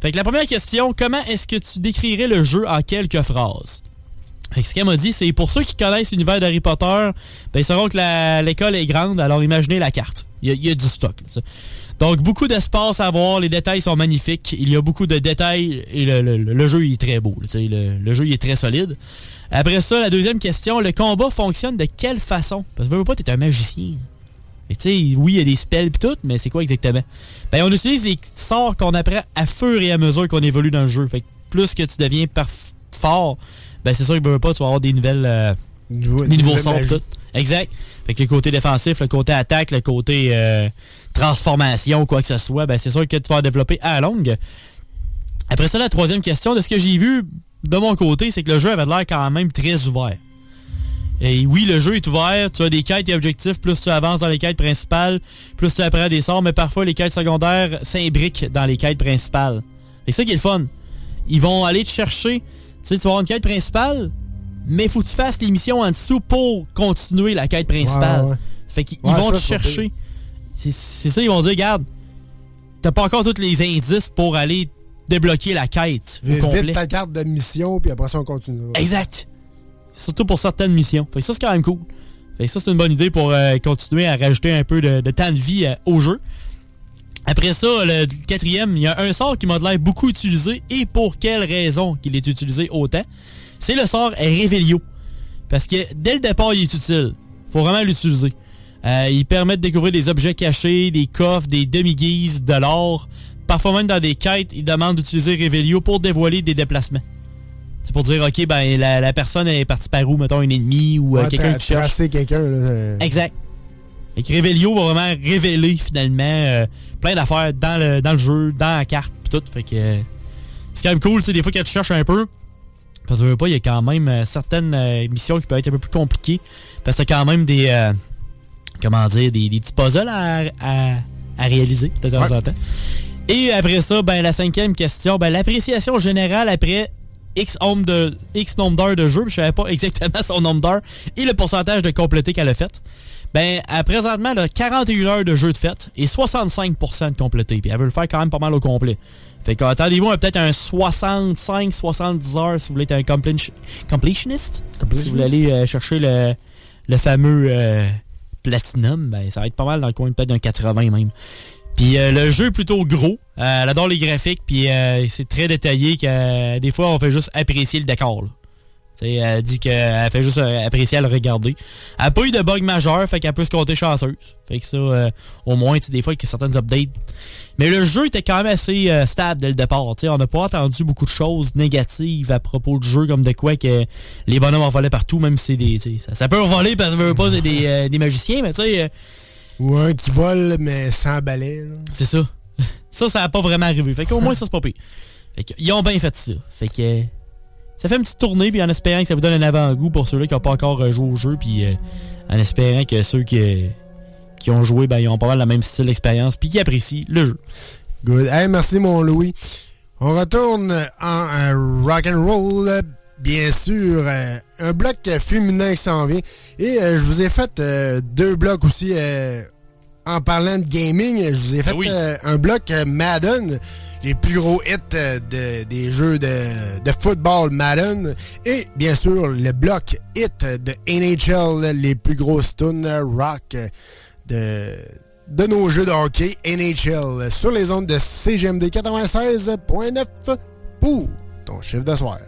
Fait que la première question, comment est-ce que tu décrirais le jeu en quelques phrases? Fait que ce qu'elle m'a dit, c'est pour ceux qui connaissent l'univers d'Harry Potter, ben, ils sauront que l'école est grande, alors imaginez la carte. Il y a, il y a du stock. là, ça. Donc, beaucoup d'espace à voir, les détails sont magnifiques, il y a beaucoup de détails et le, le- le jeu il est très beau. là, tu sais, le, le jeu il est très solide. Après ça, la deuxième question, le combat fonctionne de quelle façon? Parce que veux veux pas, t'es un magicien. Et tu sais, oui, il y a des spells pis tout, mais c'est quoi exactement? Ben, on utilise les sorts qu'on apprend à fur et à mesure qu'on évolue dans le jeu. Fait que plus que tu deviens fort, ben c'est sûr que veux veux pas, tu vas avoir des nouvelles... euh, des nouveaux sorts pis tout. Exact. Fait que le côté défensif, le côté attaque, le côté euh, transformation, quoi que ce soit, ben c'est sûr que tu vas développer à la longue. Après ça, la troisième question, de ce que j'ai vu de mon côté, c'est que le jeu avait l'air quand même très ouvert. Et oui, le jeu est ouvert, tu as des quêtes et objectifs, plus tu avances dans les quêtes principales, plus tu apprends des sorts, mais parfois les quêtes secondaires s'imbriquent dans les quêtes principales. Et c'est ça qui est le fun. Ils vont aller te chercher, tu sais, tu vas avoir une quête principale, mais faut que tu fasses les missions en dessous pour continuer la quête principale. Ouais, ouais. Fait qu'ils Ouais, vont te chercher. C'est ça, ils vont dire, regarde, t'as pas encore tous les indices pour aller débloquer la quête au complet. vite ta carte de mission, puis après ça, on continue. Exact. Surtout pour certaines missions. Fait que ça, c'est quand même cool. Fait que ça, c'est une bonne idée pour euh, continuer à rajouter un peu de, de temps de vie euh, au jeu. Après ça, le quatrième, il y a un sort qui m'a l'air beaucoup utilisé et pour quelle raison qu'il est utilisé autant. C'est le sort Revelio. Parce que dès le départ, il est utile. Faut vraiment l'utiliser. Euh, il permet de découvrir des objets cachés, des coffres, des demi-guises, de l'or. Parfois même dans des quêtes, il demande d'utiliser Revelio pour dévoiler des déplacements. C'est pour dire, OK, ben la, la personne est partie par où, mettons, un ennemi ou euh, Ouais, quelqu'un qui cherche. quelqu'un, euh, Exact. Et que Revelio va vraiment révéler finalement euh, plein d'affaires dans le, dans le jeu, dans la carte, pis tout. Fait que euh, c'est quand même cool, tu sais, des fois quand tu cherches un peu, parce que je veux pas, il y a quand même certaines missions qui peuvent être un peu plus compliquées. Parce que c'est quand même des. Comment dire, des, des petits puzzles à, à, à réaliser de temps en temps. Et après ça, ben la cinquième question, ben l'appréciation générale après X nombre de X nombre d'heures de jeu, je savais pas exactement son nombre d'heures et le pourcentage de complété qu'elle a fait. Ben, à présentement, elle a 41 heures de jeu de fête et 65% de complété. Puis elle veut le faire quand même pas mal au complet. Fait que attendez-vous à peut-être un 65-70 heures si vous voulez être un completion- completionist. Si vous voulez aller euh, chercher le, le fameux euh, Platinum, ben ça va être pas mal dans le coin peut-être d'un 80 même. Puis euh, le jeu est plutôt gros. Euh, elle adore les graphiques, puis euh, c'est très détaillé que euh, des fois on fait juste apprécier le décor. là. Elle dit qu'elle fait juste euh, apprécier à le regarder. Elle n'a pas eu de bug majeur, fait qu'elle peut se compter chanceuse. Fait que ça, euh, au moins, des fois, a certaines updates. Mais le jeu était quand même assez euh, stable dès le départ. Tu sais, on n'a pas entendu beaucoup de choses négatives à propos du jeu, comme de quoi que les bonhommes en volaient partout, même si c'est des. Ça, ça peut voler parce que veut pas, des, euh, des magiciens, mais tu sais. euh, Ou un qui vole, mais sans balai. c'est ça. ça, ça n'a pas vraiment arrivé. Fait qu'au moins, ça, c'est pas pire. Fait qu'ils ont bien fait ça. Fait que. Ça fait une petite tournée, puis en espérant que ça vous donne un avant-goût pour ceux-là qui n'ont pas encore joué au jeu, puis euh, en espérant que ceux qui, qui ont joué, ben, ils ont pas mal le même style d'expérience, puis qui apprécient le jeu. Good. Hey, merci, mon Louis. On retourne en euh, rock and roll, bien sûr. euh, un bloc féminin qui s'en vient. Et euh, je vous ai fait euh, deux blocs aussi euh, en parlant de gaming. Je vous ai fait euh, un bloc euh, Madden, les plus gros hits euh, de- des jeux de, de football Madden. Et bien sûr, le bloc hit de NHL, les plus grosses tunes euh, rock euh, de de nos jeux de hockey NHL sur les ondes de CGMD 96.9 pour ton chiffre de soir.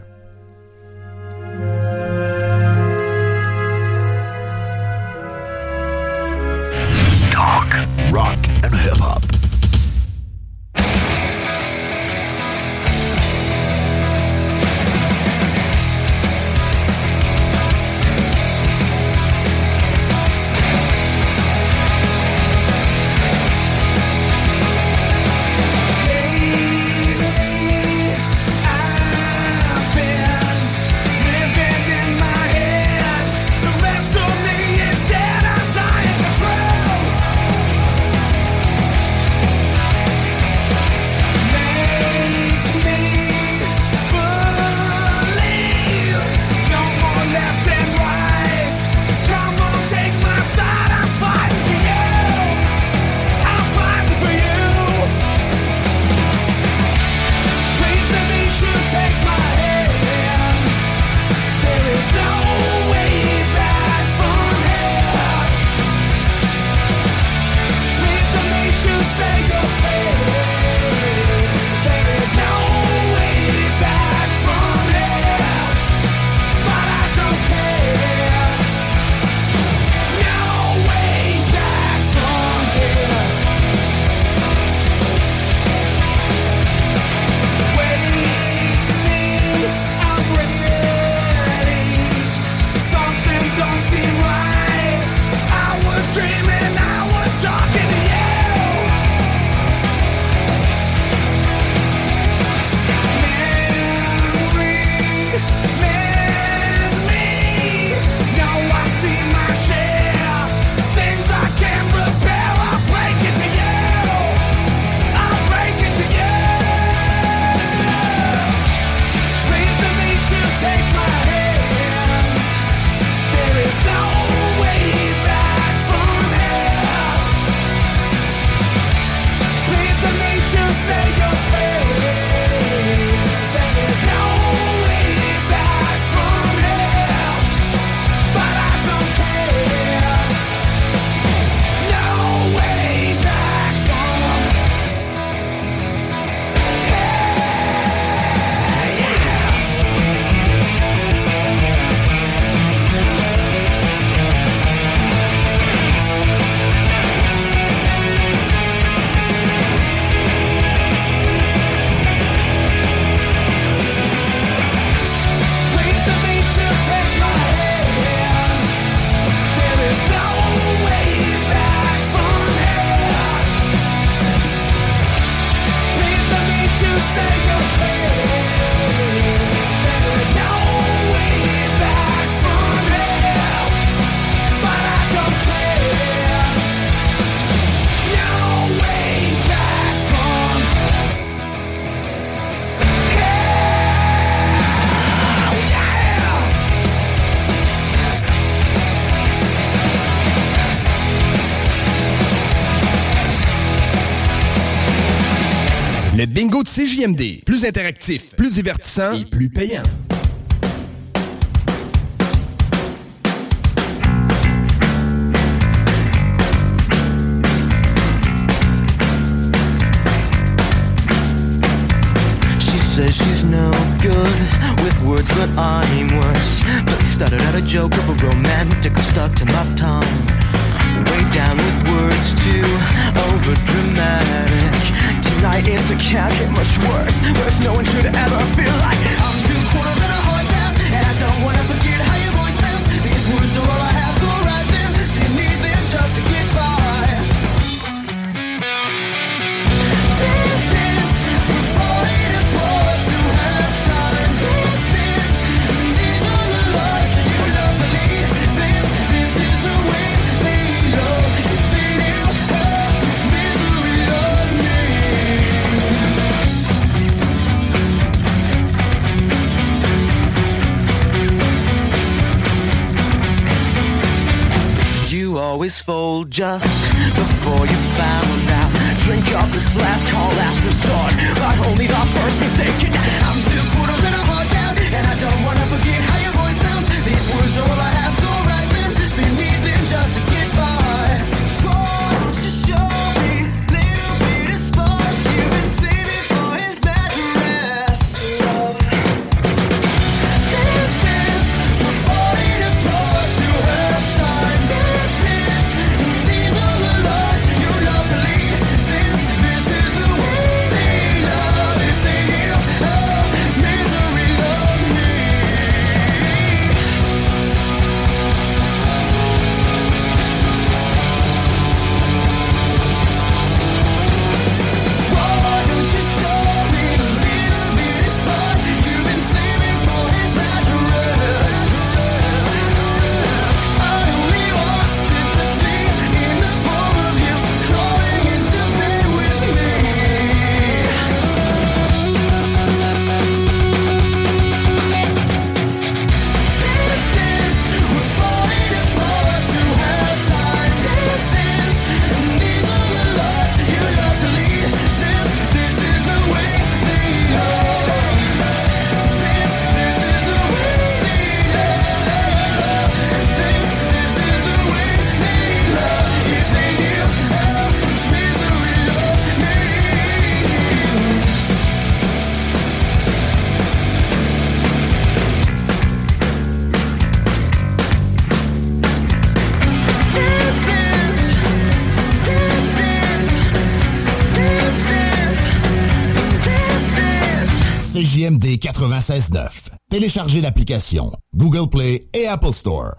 Plus interactif, plus divertissant et plus payant. just téléchargez l'application Google Play et Apple Store.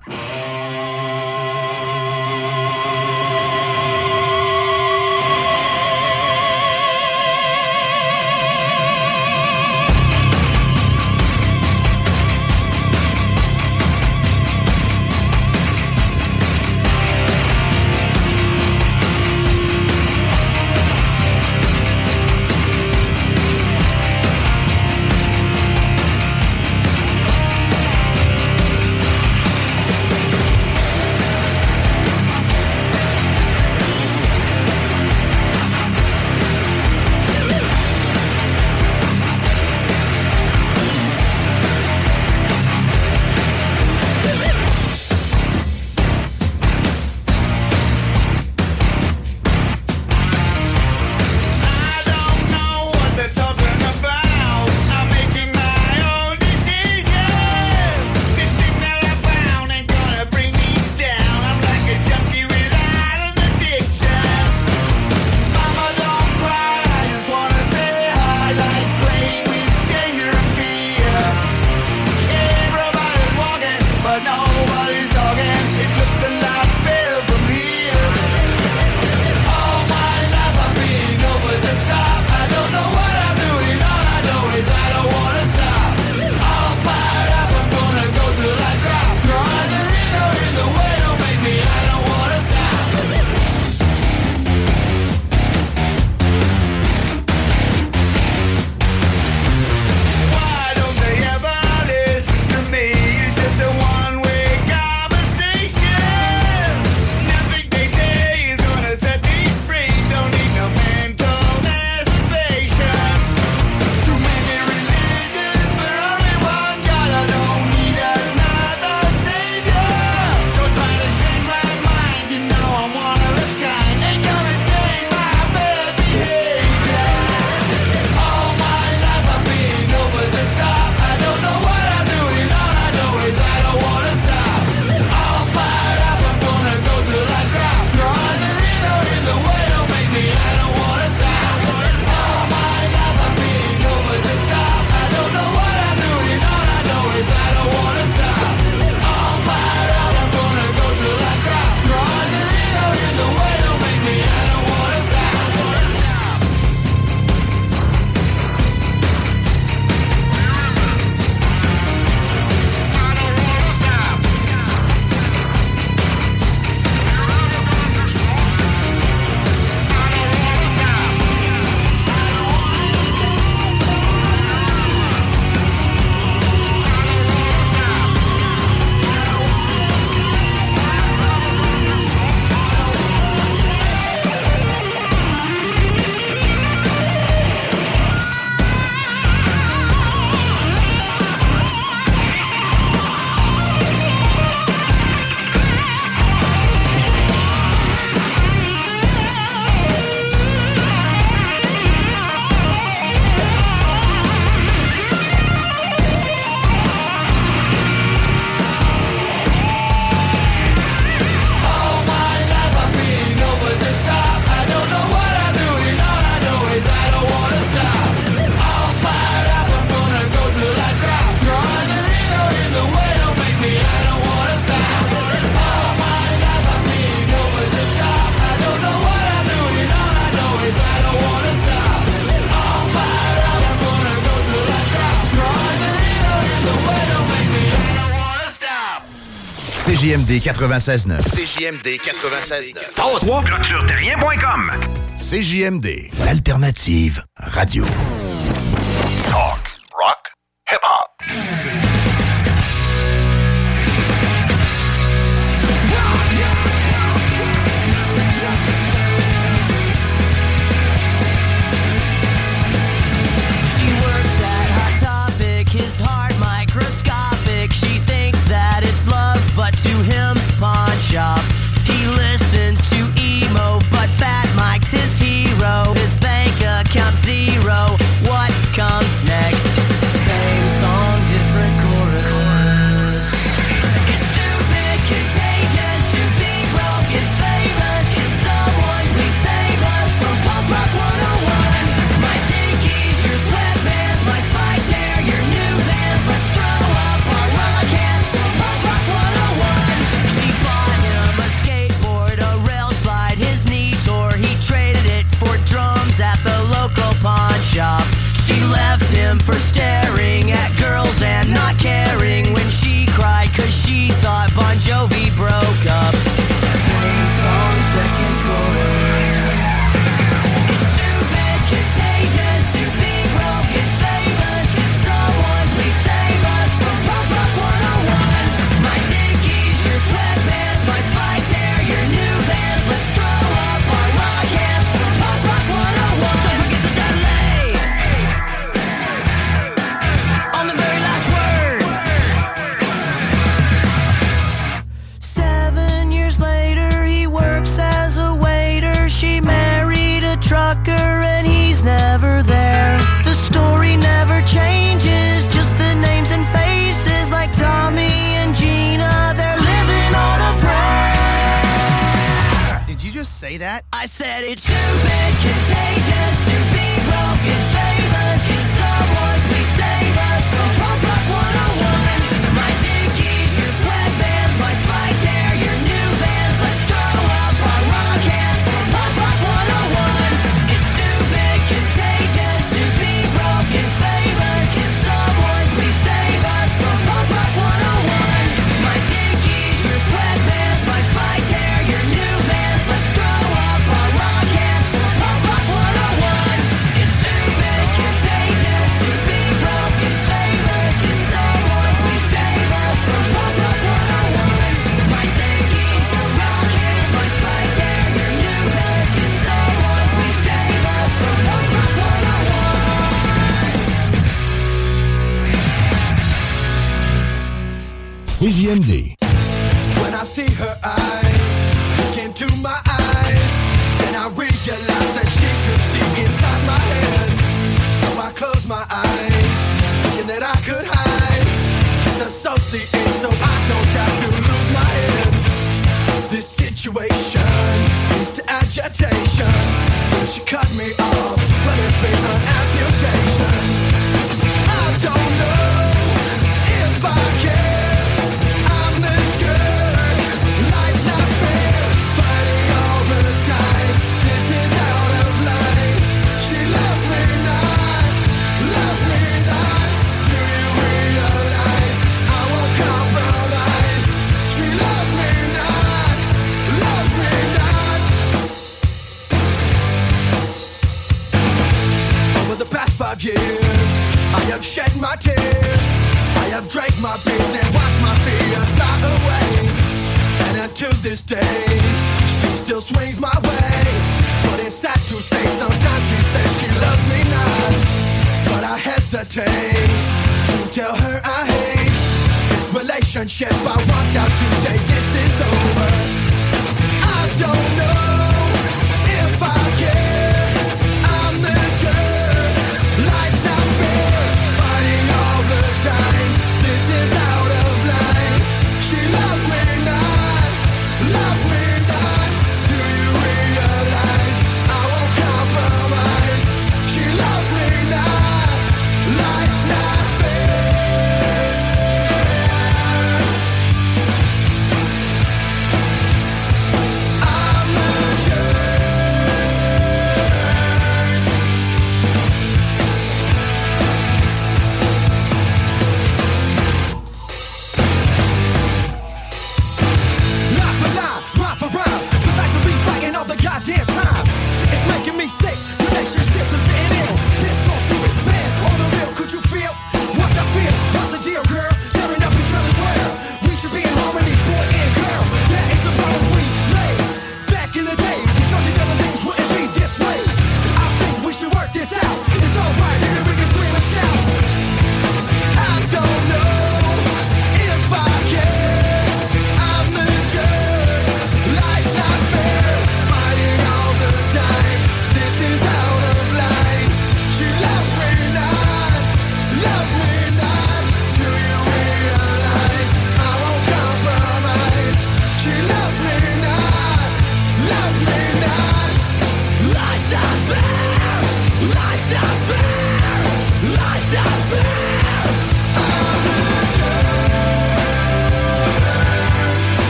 CJMD 96.9. CJMD 96.9. CJMD. L'alternative radio. Talk, me up, but it's been an relationship I walked out today. This is over.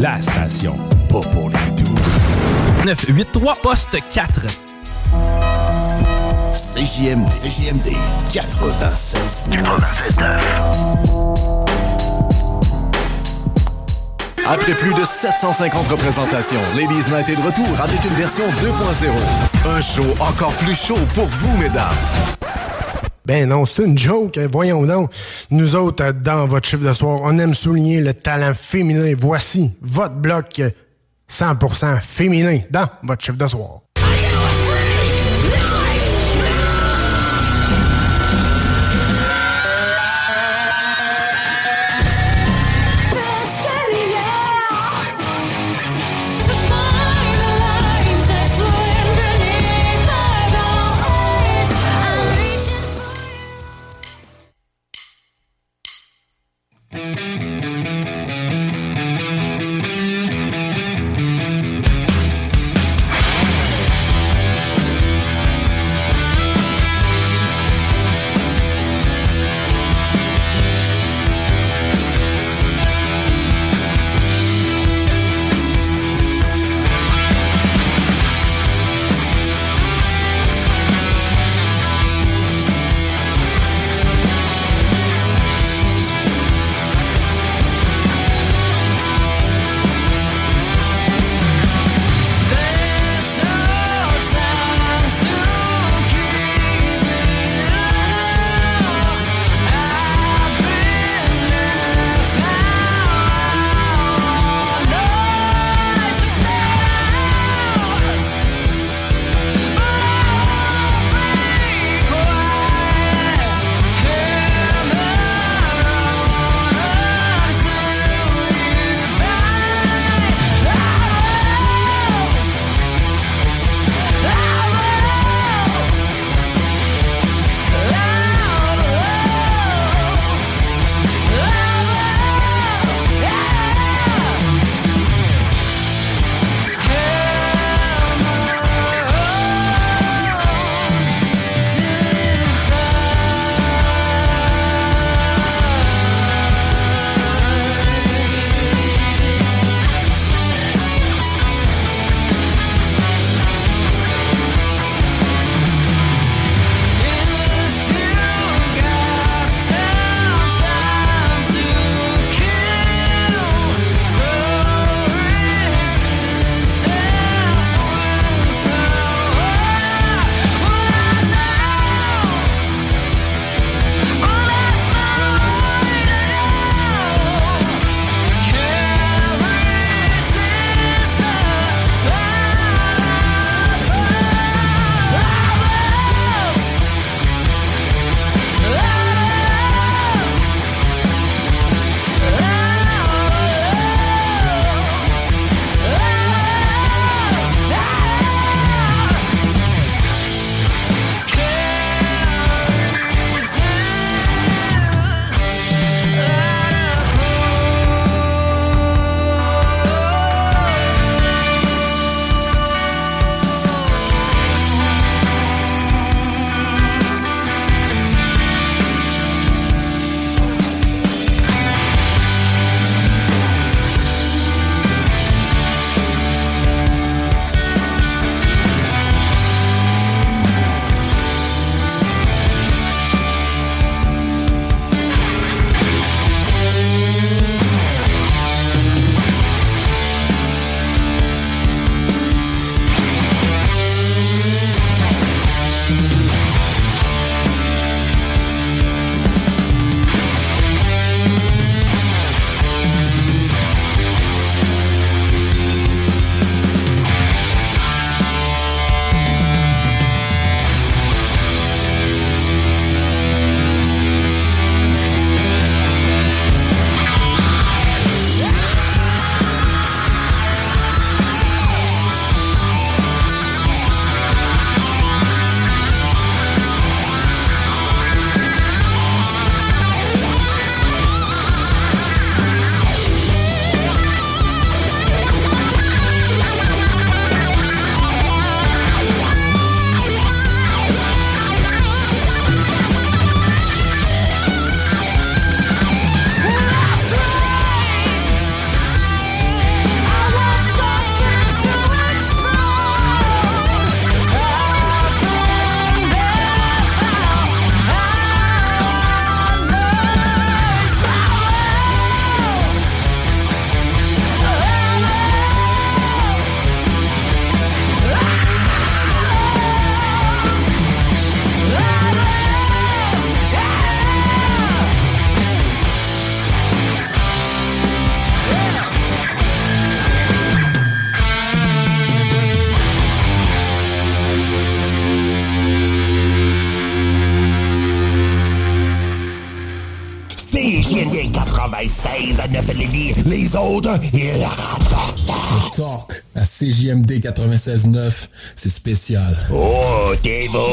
La station. Pas pour les doux. 983 poste 4. CJMD. CJMD 96. 96 Après plus de 750 représentations, Ladies Night est de retour avec une version 2.0. Un show encore plus chaud pour vous, mesdames. Ben non, c'est une joke. hein. Voyons donc. Nous autres, euh, dans votre chiffre de soir, on aime souligner le talent féminin. Voici votre bloc euh, 100% féminin dans votre chiffre de soir. 96.9, c'est spécial. Oh, t'es beau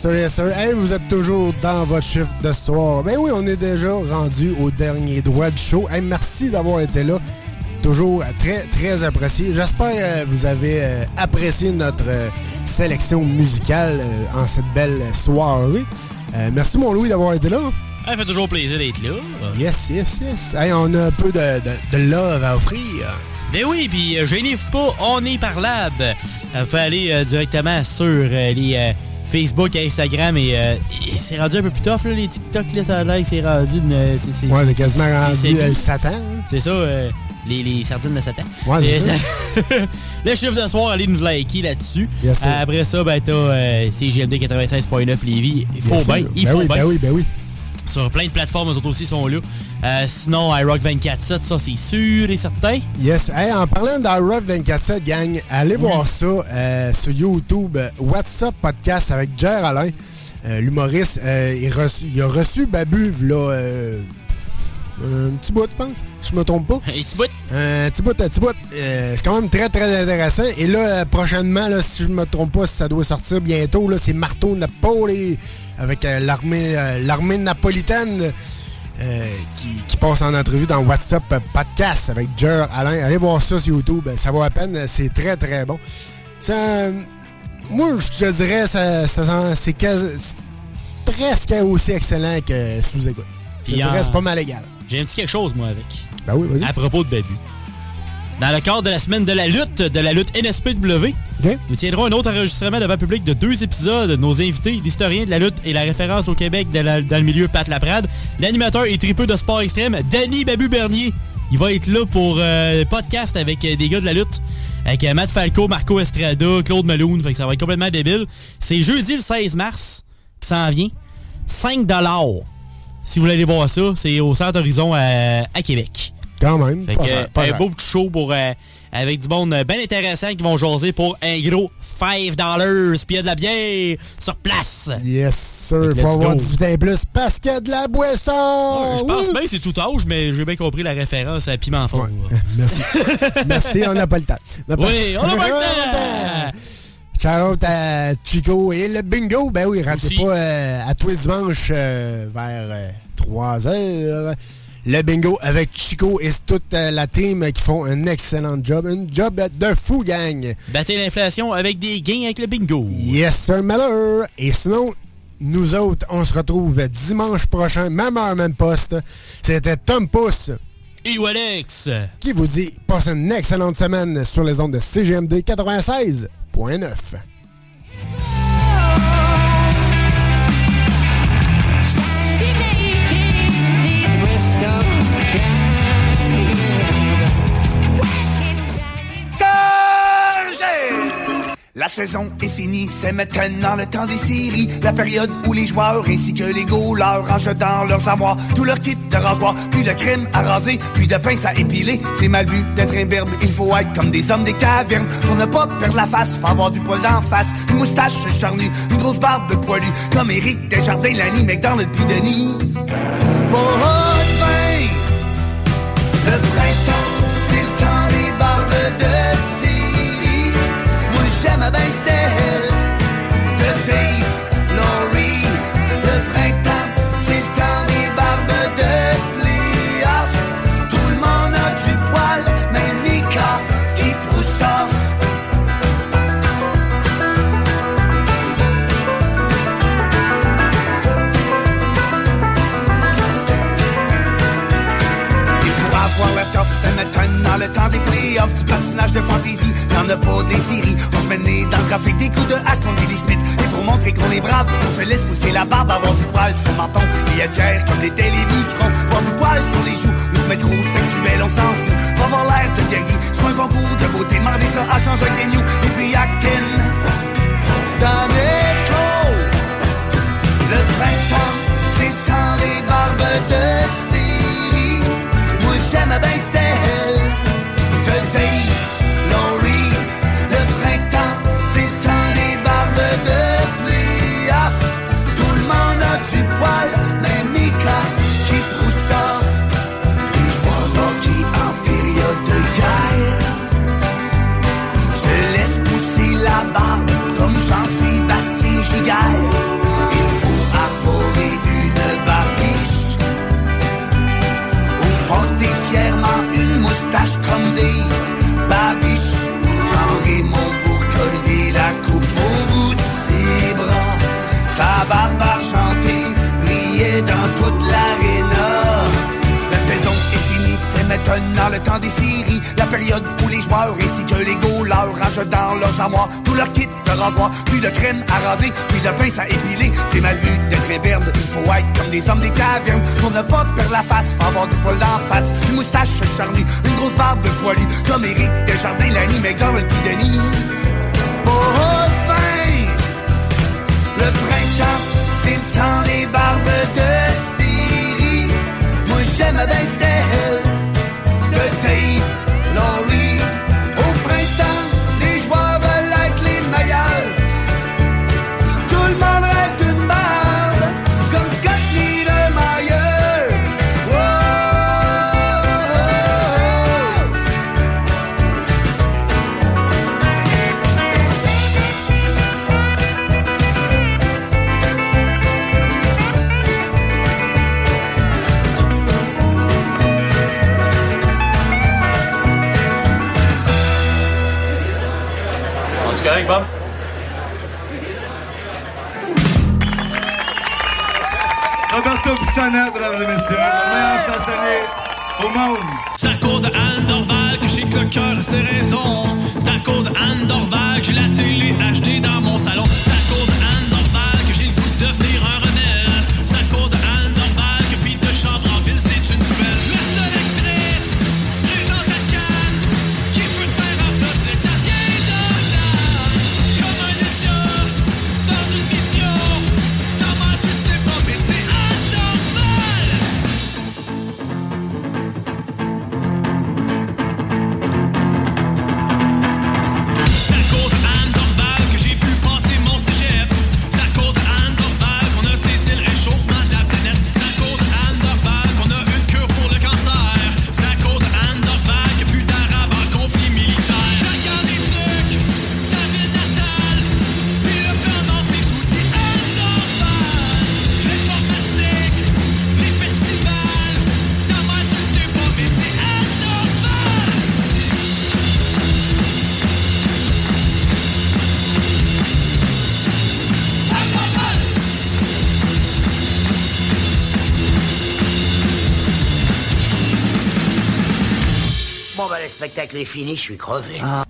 Yes, sir, yes, sir. Hey, vous êtes toujours dans votre chiffre de soir. Ben oui, on est déjà rendu au dernier droit du show. Hey, merci d'avoir été là. Toujours très, très apprécié. J'espère que vous avez euh, apprécié notre euh, sélection musicale euh, en cette belle soirée. Euh, merci, mon Louis, d'avoir été là. Ça fait toujours plaisir d'être là. Yes, yes, yes. Hey, on a un peu de, de, de love à offrir. Ben oui, puis euh, gênez-vous pas, on est parlable. Vous pouvez aller euh, directement sur euh, les euh, Facebook et Instagram et, euh, et c'est rendu un peu plus tough, là, les TikTok, là, ça a l'air que c'est rendu une... euh, c'est- c'est- Ouais, c'est quasiment c'est rendu euh, le Satan. C'est ça, euh, les, les sardines de Satan. Ouais, c'est ça. le chiffre de soir, allez nous liker là-dessus. Après ça, ben t'as euh, CGMD 96.9 Lévis. Il faut Bien sûr. il Ben faut oui, bien. ben oui, ben oui. Sur plein de plateformes, eux autres aussi sont là. Euh, sinon, iRock 24.7, ça c'est sûr et certain. Yes. Hey, en parlant d'Irock 24-7, gang, allez voir ça euh, sur YouTube. What's Up Podcast avec Jer Alain, euh, l'humoriste. il, il a reçu Babu, là, un petit bout, je pense. Je me trompe pas. Un petit bout. Un petit bout, un petit bout. Euh, c'est quand même très, très intéressant. Et là, prochainement, là, si je me trompe pas, si ça doit sortir bientôt, là, c'est Marteau Napoli avec euh, l'armée euh, l'armée napolitaine euh, qui, qui passe en entrevue dans WhatsApp Podcast avec Jer Alain. Allez voir ça sur YouTube. Ça vaut la peine. C'est très, très bon. Ça, moi, je te dirais, ça, c'est presque aussi excellent que sous-écoute. Je te en- dirais, c'est pas mal égal. J'ai un petit quelque chose, moi, avec. Ben oui, vas-y. À propos de Babu. Dans le cadre de la semaine de la lutte, de la lutte NSPW, nous tiendrons un autre enregistrement devant le public de deux épisodes. Nos invités, l'historien de la lutte et la référence au Québec de la- dans le milieu Pat Laprade, l'animateur et tripeux de sport extrême, Danny Babu Bernier. Il va être là pour euh, podcast avec euh, des gars de la lutte. Avec euh, Matt Falco, Marco Estrada, Claude Meloun. Fait que ça va être complètement débile. C'est jeudi le 16 mars qui s'en vient. 5 Si vous voulez aller voir ça, c'est au Centre Horizon à, à Québec. Quand même. Fait pas que, pas un cher. beau petit show pour, euh, avec du monde euh, bien intéressant qui vont jaser pour un gros 5 Puis il y a de la bière sur place. Yes, sir. Faut avoir go. 18 ans et plus parce qu'il y a de la boisson. Je pense bien que c'est tout âge, mais j'ai bien compris la référence à Piment Fort. Merci. Merci, on n'a pas le temps. On pas- Oui, on n'a pas le temps! Shout-out à Chico et le bingo. Ben oui, ratez pas euh, à tous les dimanches euh, vers 3 heures. Le bingo avec Chico et toute euh, la team qui font un excellent job. Un job de fou, gang. Battez l'inflation avec des gains avec le bingo. Yes, sir, Miller. Et sinon, nous autres, on se retrouve dimanche prochain, même heure, même poste. C'était Tom Pousse. Et Alex. Qui vous dit, passe une excellente semaine sur les ondes de CGMD 96.9. La saison est finie, c'est maintenant le temps des séries. La période où les joueurs ainsi que les goalers rangent dans leurs armoires tout leur kit de rasoir. Puis de crème à raser, puis de pince à épiler. C'est mal vu d'être un berbe, il faut être comme des hommes des cavernes. Pour ne pas perdre la face, faut avoir du poil d'en face. Une moustache charnue, une grosse barbe poilue. Comme Eric Desjardins, Lanny McDonald, puis Denis. Bon, fin, j'aime de fantaisie, y'en a pas des séries. On se met dans le trafic des coups de hache contre Billy Smith. Et pour montrer qu'on est brave, on se laisse pousser la barbe Avoir du poil sur menton. Et être fier comme les bûcherons Voir du poil sur les joues, nous mettre au sexuel, on s'en fout. Pas avoir l'air de guerrier, c'est un concours de beauté. Mandez ça à changer des news. Et puis actin Dans métro Le printemps, c'est le temps des barbes de le temps des séries, la période où les joueurs ainsi que les goalers rangent dans leurs armoires tout leur kit de rasoir, puis de crème à raser, puis de pince à épiler. C'est mal vu d'être imberbe, il faut être comme des hommes des cavernes pour ne pas perdre la face, faut avoir du poil d'en face, une moustache charnue, une grosse barbe poilue, comme Eric Desjardins, Lanny McDowell, puis Denis. Spectacle est fini, je suis crevé. Mom